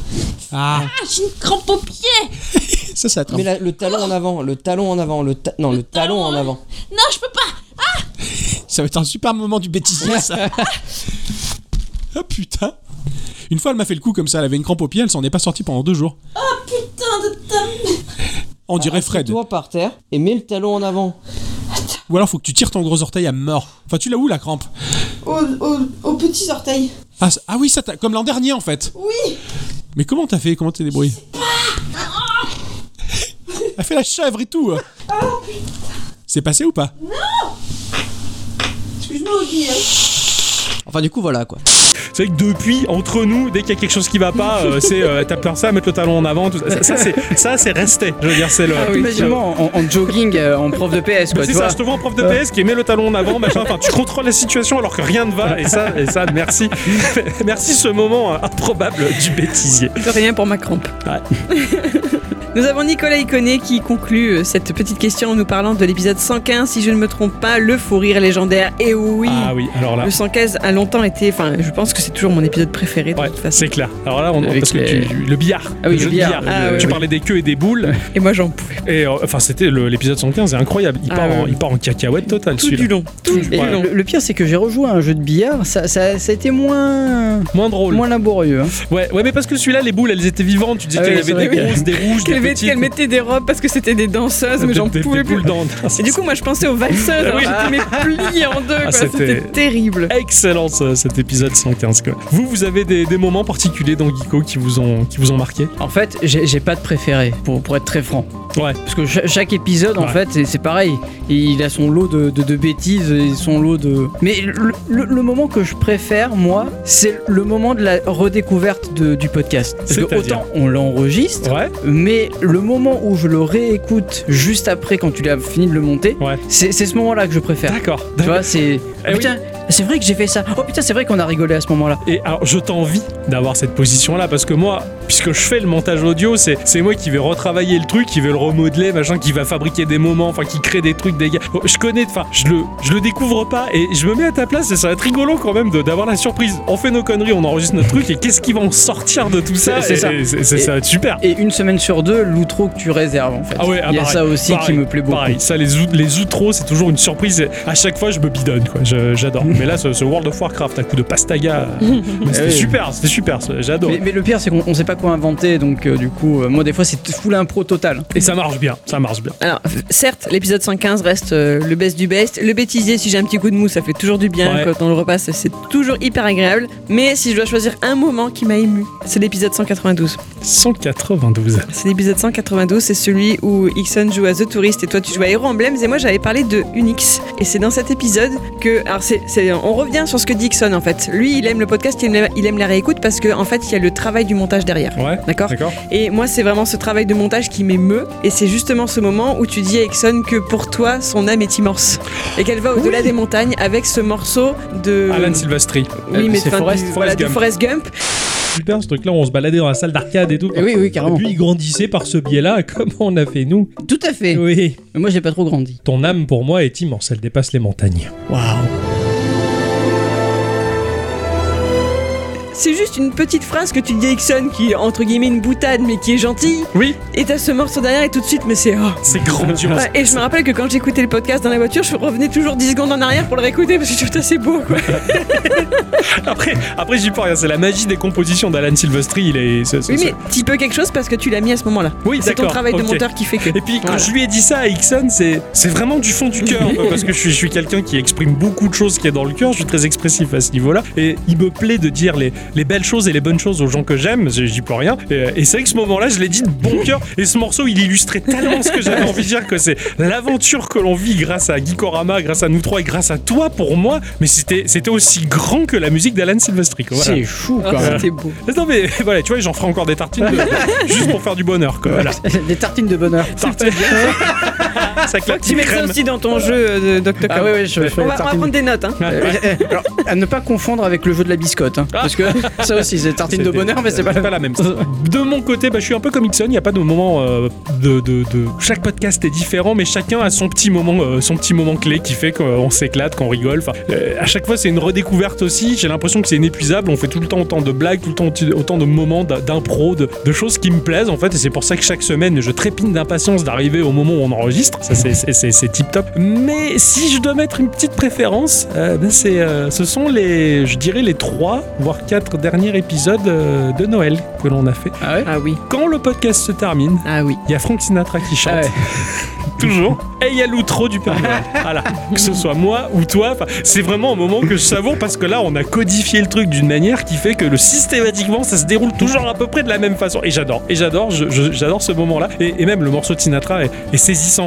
Ah, Ah, j'ai une crampe au pied. [laughs] ça, ça attrape. Mais la- le talon en avant, le talon en avant, le ta- non, le, talon en avant. Non, je peux pas. Ça va être un super moment du bêtisier ça. [laughs] ah putain. Une fois elle m'a fait le coup comme ça, elle avait une crampe au pied, elle s'en est pas sortie pendant deux jours. Oh putain de ta... On dirait Fred. Toi par terre et mets le talon en avant. Ou alors faut que tu tires ton gros orteil à mort. Enfin tu l'as où la crampe Aux, aux- aux petits orteils. ah, ah oui, ça t'a- comme l'an dernier en fait. Oui. Mais comment t'as fait? Comment t'es débrouillé? Elle fait la chèvre et tout. C'est passé ou pas? Excuse-moi, Guy. Hein. Enfin du coup voilà quoi. C'est vrai que depuis, entre nous, dès qu'il y a quelque chose qui va pas, euh, c'est euh, t'as peur ça, mettre le talon en avant, tout ça. Ça, ça, c'est ça, c'est resté. Je veux dire, c'est le. Imagine-moi en, en jogging, euh, en prof de PS, quoi. C'est ça, vois. je te vois en prof de PS qui met le talon en avant, machin. Enfin, tu contrôles la situation alors que rien ne va. Et ça, et ça, merci, [laughs] merci ce moment euh, improbable du bêtisier. De rien pour ma crampe. Ouais. [laughs] Nous avons Nicolas Iconé qui conclut euh, cette petite question en nous parlant de l'épisode 115, si je ne me trompe pas, le fou rire légendaire. Et oui, Ah oui, alors là. le 115 a longtemps été, enfin, je pense que c'est toujours mon épisode préféré de Ouais, toute façon. c'est clair. Alors là, on, parce que les- tu- le billard, Ah oui, le le jeu de billard. billard. Ah, tu parlais des queues et des boules. [laughs] Et moi j'en pouvais. Et euh, enfin, c'était le- l'épisode 115, c'est incroyable. Il Ah, part, en, il part en cacahuète totale. Tout celui-là. du long. Tout Et du long. le, le pire, c'est que j'ai rejoué à un jeu de billard. Ça, ça, ça a été moins, Moins drôle. moins laborieux. hein. Ouais, ouais, mais parce que celui-là, les boules, elles étaient vivantes. Tu disais Ah qu'il y avait des grosses, des rouges, [laughs] des Qu'elle met- petites. qu'elle mettait des robes parce que c'était des danseuses, mais j'en pouvais plus. Et du coup, moi je pensais aux valseuses, Ah alors oui. j'étais pliée en deux, Ah, quoi. c'était- C'était terrible. Excellent ce- cet épisode 115 quoi. Vous, vous avez des, des moments particuliers dans Geeko qui vous ont, qui vous ont marqué? En fait, j'ai j'ai pas de préféré, pour, pour être très franc. Ouais. Parce que cha- chaque épisode, en Ouais. fait, c'est- c'est pareil. Il a son lot de, de- de bêtises et son lot de. Mais le, le- le moment que je préfère, moi, c'est le moment de la redécouverte de- du podcast. Parce que autant on l'enregistre, Ouais. mais le moment où je le réécoute juste après, quand tu l'as fini de le monter, Ouais. c'est ce moment-là que je préfère. D'accord. Tu vois, c'est. Eh putain, c'est vrai que j'ai fait ça. Oh putain, c'est vrai qu'on a rigolé à ce moment-là. Et alors, je t'envie d'avoir cette position-là parce que moi, puisque je fais le montage audio, c'est c'est moi qui vais retravailler le truc, qui vais le remodeler, machin, qui va fabriquer des moments, enfin, qui crée des trucs, des gars. Je connais, enfin, je le, je le découvre pas et je me mets à ta place et ça va être rigolo quand même de- d'avoir la surprise. On fait nos conneries, on enregistre notre truc et qu'est-ce qui va en sortir de tout ça? C'est- ça. Ça va être super. Et une semaine sur deux, l'outro que tu réserves en fait. Ah ouais, ah, Il y a pareil, ça aussi pareil, qui me plaît beaucoup. Pareil, ça, les, out- les outros, c'est toujours une surprise. et À chaque fois, je me bidonne, quoi. J'adore. Mais là, ce, ce World of Warcraft à coup de pastaga, [laughs] c'était oui. super, c'était super, j'adore. Mais, mais le pire, c'est qu'on on sait pas quoi inventer, donc euh, du coup, euh, moi des fois, c'est full impro total. Et ça marche bien, ça marche bien. Alors, certes, l'épisode 115 reste euh, le best du best. Le bêtisier, si j'ai un petit coup de mou, ça fait toujours du bien. Ouais. Quand on le repasse, c'est toujours hyper agréable. Mais si je dois choisir un moment qui m'a ému, c'est l'épisode 192. 192. C'est l'épisode 192, c'est celui où Ixon joue à The Tourist et toi tu joues à Hero Emblems et moi j'avais parlé de Unix. Et c'est dans cet épisode que. Alors c'est, c'est- on revient sur ce que dit Ixon en fait. Lui il aime le podcast, il aime, il aime la réécoute parce qu'en en fait il y a le travail du montage derrière. Ouais. D'accord. Et moi c'est vraiment ce travail de montage qui m'émeut et c'est justement ce moment où tu dis à Ixon que pour toi son âme est immense et qu'elle va au-delà des montagnes avec ce morceau de. Alan Silvestri. Oui, mais c'est enfin, Forrest- du, voilà, Forrest de Gump. Forrest Gump. Super ce truc-là, on se baladait dans la salle d'arcade et tout. Et oui, oui, carrément. Et puis il grandissait par ce biais-là, [laughs] comme on a fait nous? Tout à fait. Oui. Mais moi, j'ai pas trop grandi. Ton âme pour moi est immense, elle dépasse les montagnes. Waouh. C'est juste une petite phrase que tu dis à Ixon qui est entre guillemets une boutade mais qui est gentille. Oui. Et t'as ce morceau derrière et tout de suite, mais c'est. oh. C'est grandiose. Ouais, et je me rappelle que quand j'écoutais le podcast dans la voiture, je revenais toujours 10 secondes en arrière pour le réécouter parce que je trouve ça c'est beau quoi. [laughs] Après, après j'y peux rien. C'est la magie des compositions d'Alan Silvestri. Il est. Oui, mais t'y peux quelque chose parce que tu l'as mis à ce moment-là. Oui, c'est ton travail de monteur qui fait que. Et puis quand Voilà. je lui ai dit ça à Ixon, c'est c'est vraiment du fond du cœur, [laughs] parce que je suis, je suis quelqu'un qui exprime beaucoup de choses qui est dans le cœur. Je suis très expressif à ce niveau-là, et il me plaît de dire les, les belles choses et les bonnes choses aux gens que j'aime. je- J'y peux rien. Et, et c'est vrai que ce moment-là, je l'ai dit de bon [laughs] cœur. Et ce morceau, il illustrait tellement ce que j'avais [laughs] envie de dire que c'est l'aventure que l'on vit grâce à Gikorama, grâce à nous trois et grâce à toi pour moi. Mais c'était c'était aussi grand que la musique d'Alan Silvestri. Voilà. C'est chou Ah, quand même. C'était beau. Non mais voilà, tu vois, j'en ferai encore des tartines de- [laughs] juste pour faire du bonheur. Quoi. Voilà. Des tartines de bonheur. Tartines. Ça claque Tu mets ça aussi dans ton jeu euh, Dr. Ah ouais, ouais, je fais on, va, on va tartines. prendre des notes. Hein. Alors, à ne pas confondre avec le jeu de la biscotte, hein, parce que ça aussi c'est tartine de bonheur, mais c'est pas, la même. De mon côté, bah, je suis un peu comme Ixon, il n'y a pas de moment euh, de, de- de- Chaque podcast est différent, mais chacun a son petit moment, euh, son petit moment clé qui fait qu'on s'éclate, qu'on rigole. Enfin, euh, à chaque fois, c'est une redécouverte aussi. J'ai l'impression que c'est inépuisable. On fait tout le temps autant de blagues, tout le temps autant de moments d'impro, de, de choses qui me plaisent en fait. Et c'est pour ça que chaque semaine, je trépine d'impatience d'arriver au moment où on enregistre. Ça, c'est- tip top. Mais si je dois mettre une petite préférence, euh, ben, c'est, euh, ce sont les, je dirais les trois voire quatre derniers épisodes euh, de Noël que l'on a fait. Ah ouais Ah oui. Quand le podcast se termine, Ah oui. il y a Frank Sinatra qui chante. Ah ouais. [laughs] Toujours. Et il y a l'outro du Père Noël. [laughs] Voilà. Que ce soit moi ou toi. C'est vraiment un moment que je savoure parce que là, on a codifié le truc d'une manière qui fait que le systématiquement, ça se déroule toujours à peu près de la même façon. Et j'adore. Et j'adore. J'adore ce moment-là. Et, et même le morceau de Sinatra est, est saisissant.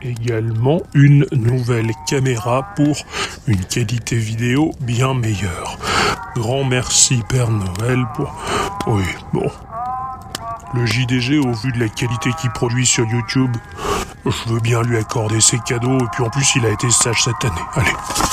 Également une nouvelle caméra pour une qualité vidéo bien meilleure. Grand merci Père Noël pour... Oui, bon. Le JDG, au vu de la qualité qu'il produit sur YouTube, je veux bien lui accorder ses cadeaux, et puis en plus il a été sage cette année. Allez.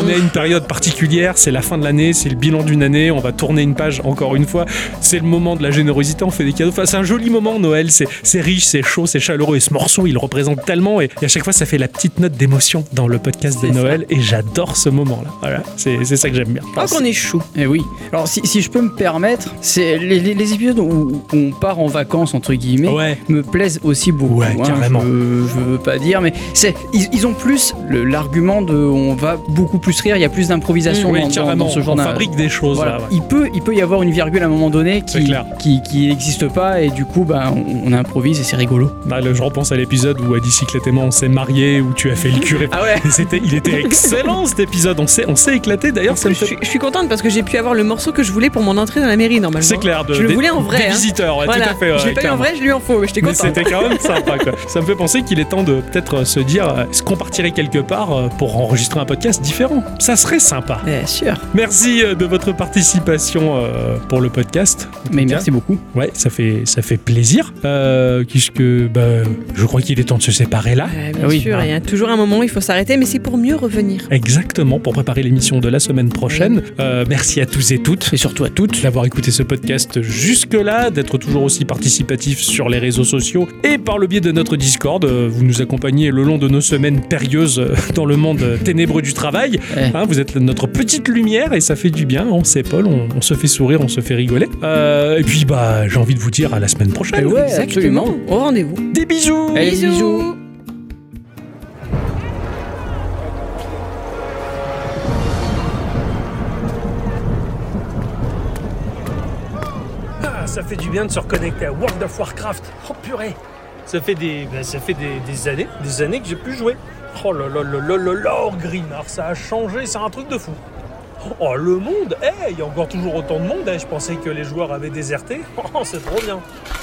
On est à une période particulière, c'est la fin de l'année, c'est le bilan d'une année, on va tourner une page encore une fois. C'est le moment de la générosité, on fait des cadeaux. Enfin, c'est un joli moment, Noël, c'est c'est riche, c'est chaud, c'est chaleureux. Et ce morceau, il représente tellement. Et, et à chaque fois, ça fait la petite note d'émotion dans le podcast de ça. Noël. Et j'adore ce moment-là. Voilà, c'est c'est ça que j'aime bien. Oh, qu'on est chou. Eh oui. Alors si, si je peux me permettre, c'est les, les- les épisodes où, on part en vacances entre guillemets Ouais. me plaisent aussi beaucoup. Ouais, hein. carrément. Je, je veux pas dire, mais c'est ils, ils ont plus le- l'argument de on va beaucoup plus rire, il y a plus d'improvisation Oui, dans, dans- ce genre on fabrique des choses Voilà. là. ouais. Il peut il peut y avoir une virgule à un moment donné qui qui qui n'existe pas et du coup bah on, on improvise et c'est rigolo. Bah, je repense à l'épisode où à Bicyclette et moi on s'est mariés, où tu as fait le curé. Ah ouais. C'était, il était excellent cet épisode. On s'est, on s'est éclaté. D'ailleurs, Je fait. suis, je suis contente parce que j'ai pu avoir le morceau que je voulais pour mon entrée dans la mairie normalement. C'est clair. De, je le des- voulais en vrai. Des hein. visiteurs, ouais, Voilà. tout à fait. je ouais, l'ai pas eu en vrai, je eu en faux, mais j'étais contente. c'était quand même sympa quoi. Ça me fait penser qu'il est temps de peut-être euh, se dire euh, est-ce qu'on partirait quelque part euh, pour enregistrer un podcast différent? Ça serait sympa. Bien sûr. Merci euh, de votre participation euh, pour le podcast. Mais merci beaucoup. Ouais, ça fait ça fait plaisir. Euh, puisque bah, je crois qu'il est temps de se séparer là. Bien oui, sûr, il y a toujours un moment où il faut s'arrêter, mais c'est pour mieux revenir. Exactement, pour préparer l'émission de la semaine prochaine. Euh, merci à tous et toutes. Et surtout à toutes. D'avoir écouté ce podcast jusque-là, d'être toujours aussi participatif sur les réseaux sociaux et par le biais de notre Discord. Vous nous accompagnez le long de nos semaines périlleuses dans le monde ténébreux du travail. Ouais. Hein, vous êtes notre petite lumière et ça fait du bien. On s'épaule, on, on se fait sourire, on se fait rigoler. Euh, et puis, bah, j'ai envie de vous dire à la semaine prochaine. Eh ouais, Exactement. absolument. Au rendez-vous. Des bisous Allez, bisous. Ah, ça fait du bien de se reconnecter à World of Warcraft. Oh purée Ça fait des, ben, ça fait des, des années, des années que j'ai pu jouer. Oh là là là là là oh, Grimard, ça a changé, c'est un truc de fou. Oh le monde, eh, il y a encore toujours autant de monde, eh, je pensais que les joueurs avaient déserté. [laughs] Oh, c'est trop bien.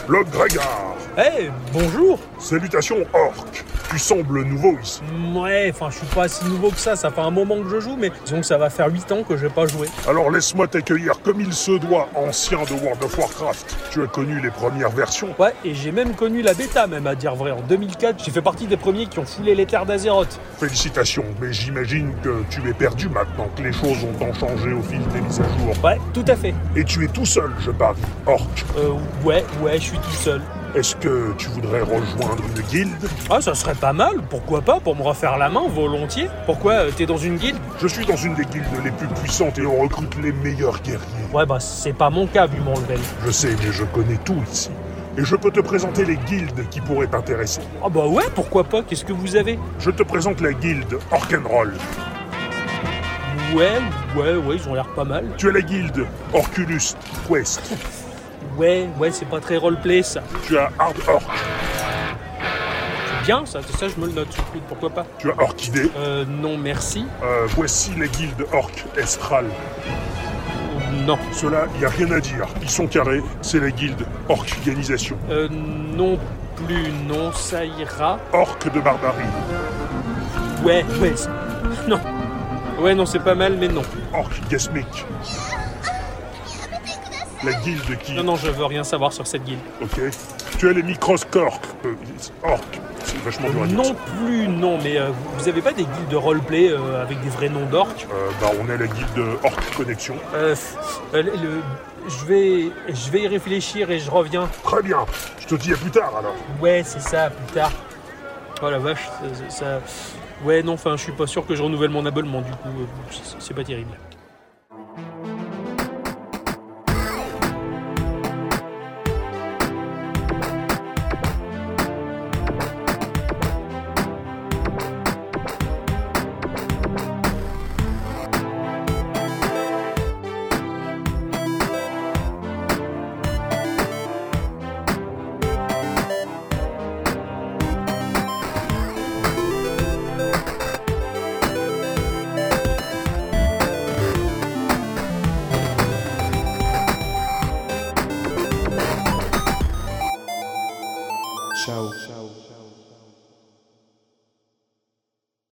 Le Grégard Eh, bonjour Salutations, Orc Tu sembles nouveau ici. Ouais, enfin, je suis pas si nouveau que ça, ça fait un moment que je joue, mais disons que ça va faire 8 ans que j'ai pas joué. Alors laisse-moi t'accueillir comme il se doit, ancien de World of Warcraft. Tu as connu les premières versions. Ouais, et j'ai même connu la bêta, même à dire vrai. En 2004, j'ai fait partie des premiers qui ont foulé les terres d'Azeroth. Félicitations, mais j'imagine que tu es perdu maintenant que les choses ont tant changé au fil des mises à jour. Ouais, tout à fait. Et tu es tout seul, je parie, Orc. Euh, ouais, ouais, je suis tout seul. Est-ce que tu voudrais rejoindre une guilde? Ah, ça serait pas mal, pourquoi pas, pour me refaire la main, volontiers. Pourquoi euh, T'es dans une guilde? Je suis dans une des guildes les plus puissantes et on recrute les meilleurs guerriers. Ouais, bah c'est pas mon cas vu mon level. Je sais, mais je connais tout ici. Et je peux te présenter les guildes qui pourraient t'intéresser. Ah bah ouais, pourquoi pas, qu'est-ce que vous avez? Je te présente la guilde Orkenroll. Ouais, ouais, ouais, ils ont l'air pas mal. Tu as la guilde Orculus Quest. Ouais, ouais, c'est pas très roleplay ça. Tu as Hard Orc. C'est bien ça, ça je me le note pourquoi pas. Tu as Orchidée. Euh, non merci. Euh, voici la guilde Orc Estral. Non. Cela, y a rien à dire. Ils sont carrés, c'est la guilde Organisation. Euh, non plus, non, ça ira. Orc de barbarie. Ouais, ouais, non. Ouais, non, c'est pas mal, mais non. Orc Gasmic. La guilde qui... Non, non, je veux rien savoir sur cette guilde. Ok. Tu as les Microscork. Euh, orc. C'est vachement dur à dire, Non ça. plus, non, mais euh, vous avez pas des guildes de roleplay euh, avec des vrais noms d'orques? Euh, bah, on est la guilde Orc Connexion. Euh, le- le- je vais, je vais y réfléchir et je reviens. Très bien. Je te dis à plus tard alors. Ouais, c'est ça, plus tard. Oh la vache, ça, ça- Ouais, non, enfin, je suis pas sûr que je renouvelle mon abonnement, du coup, euh, c'est- c'est pas terrible.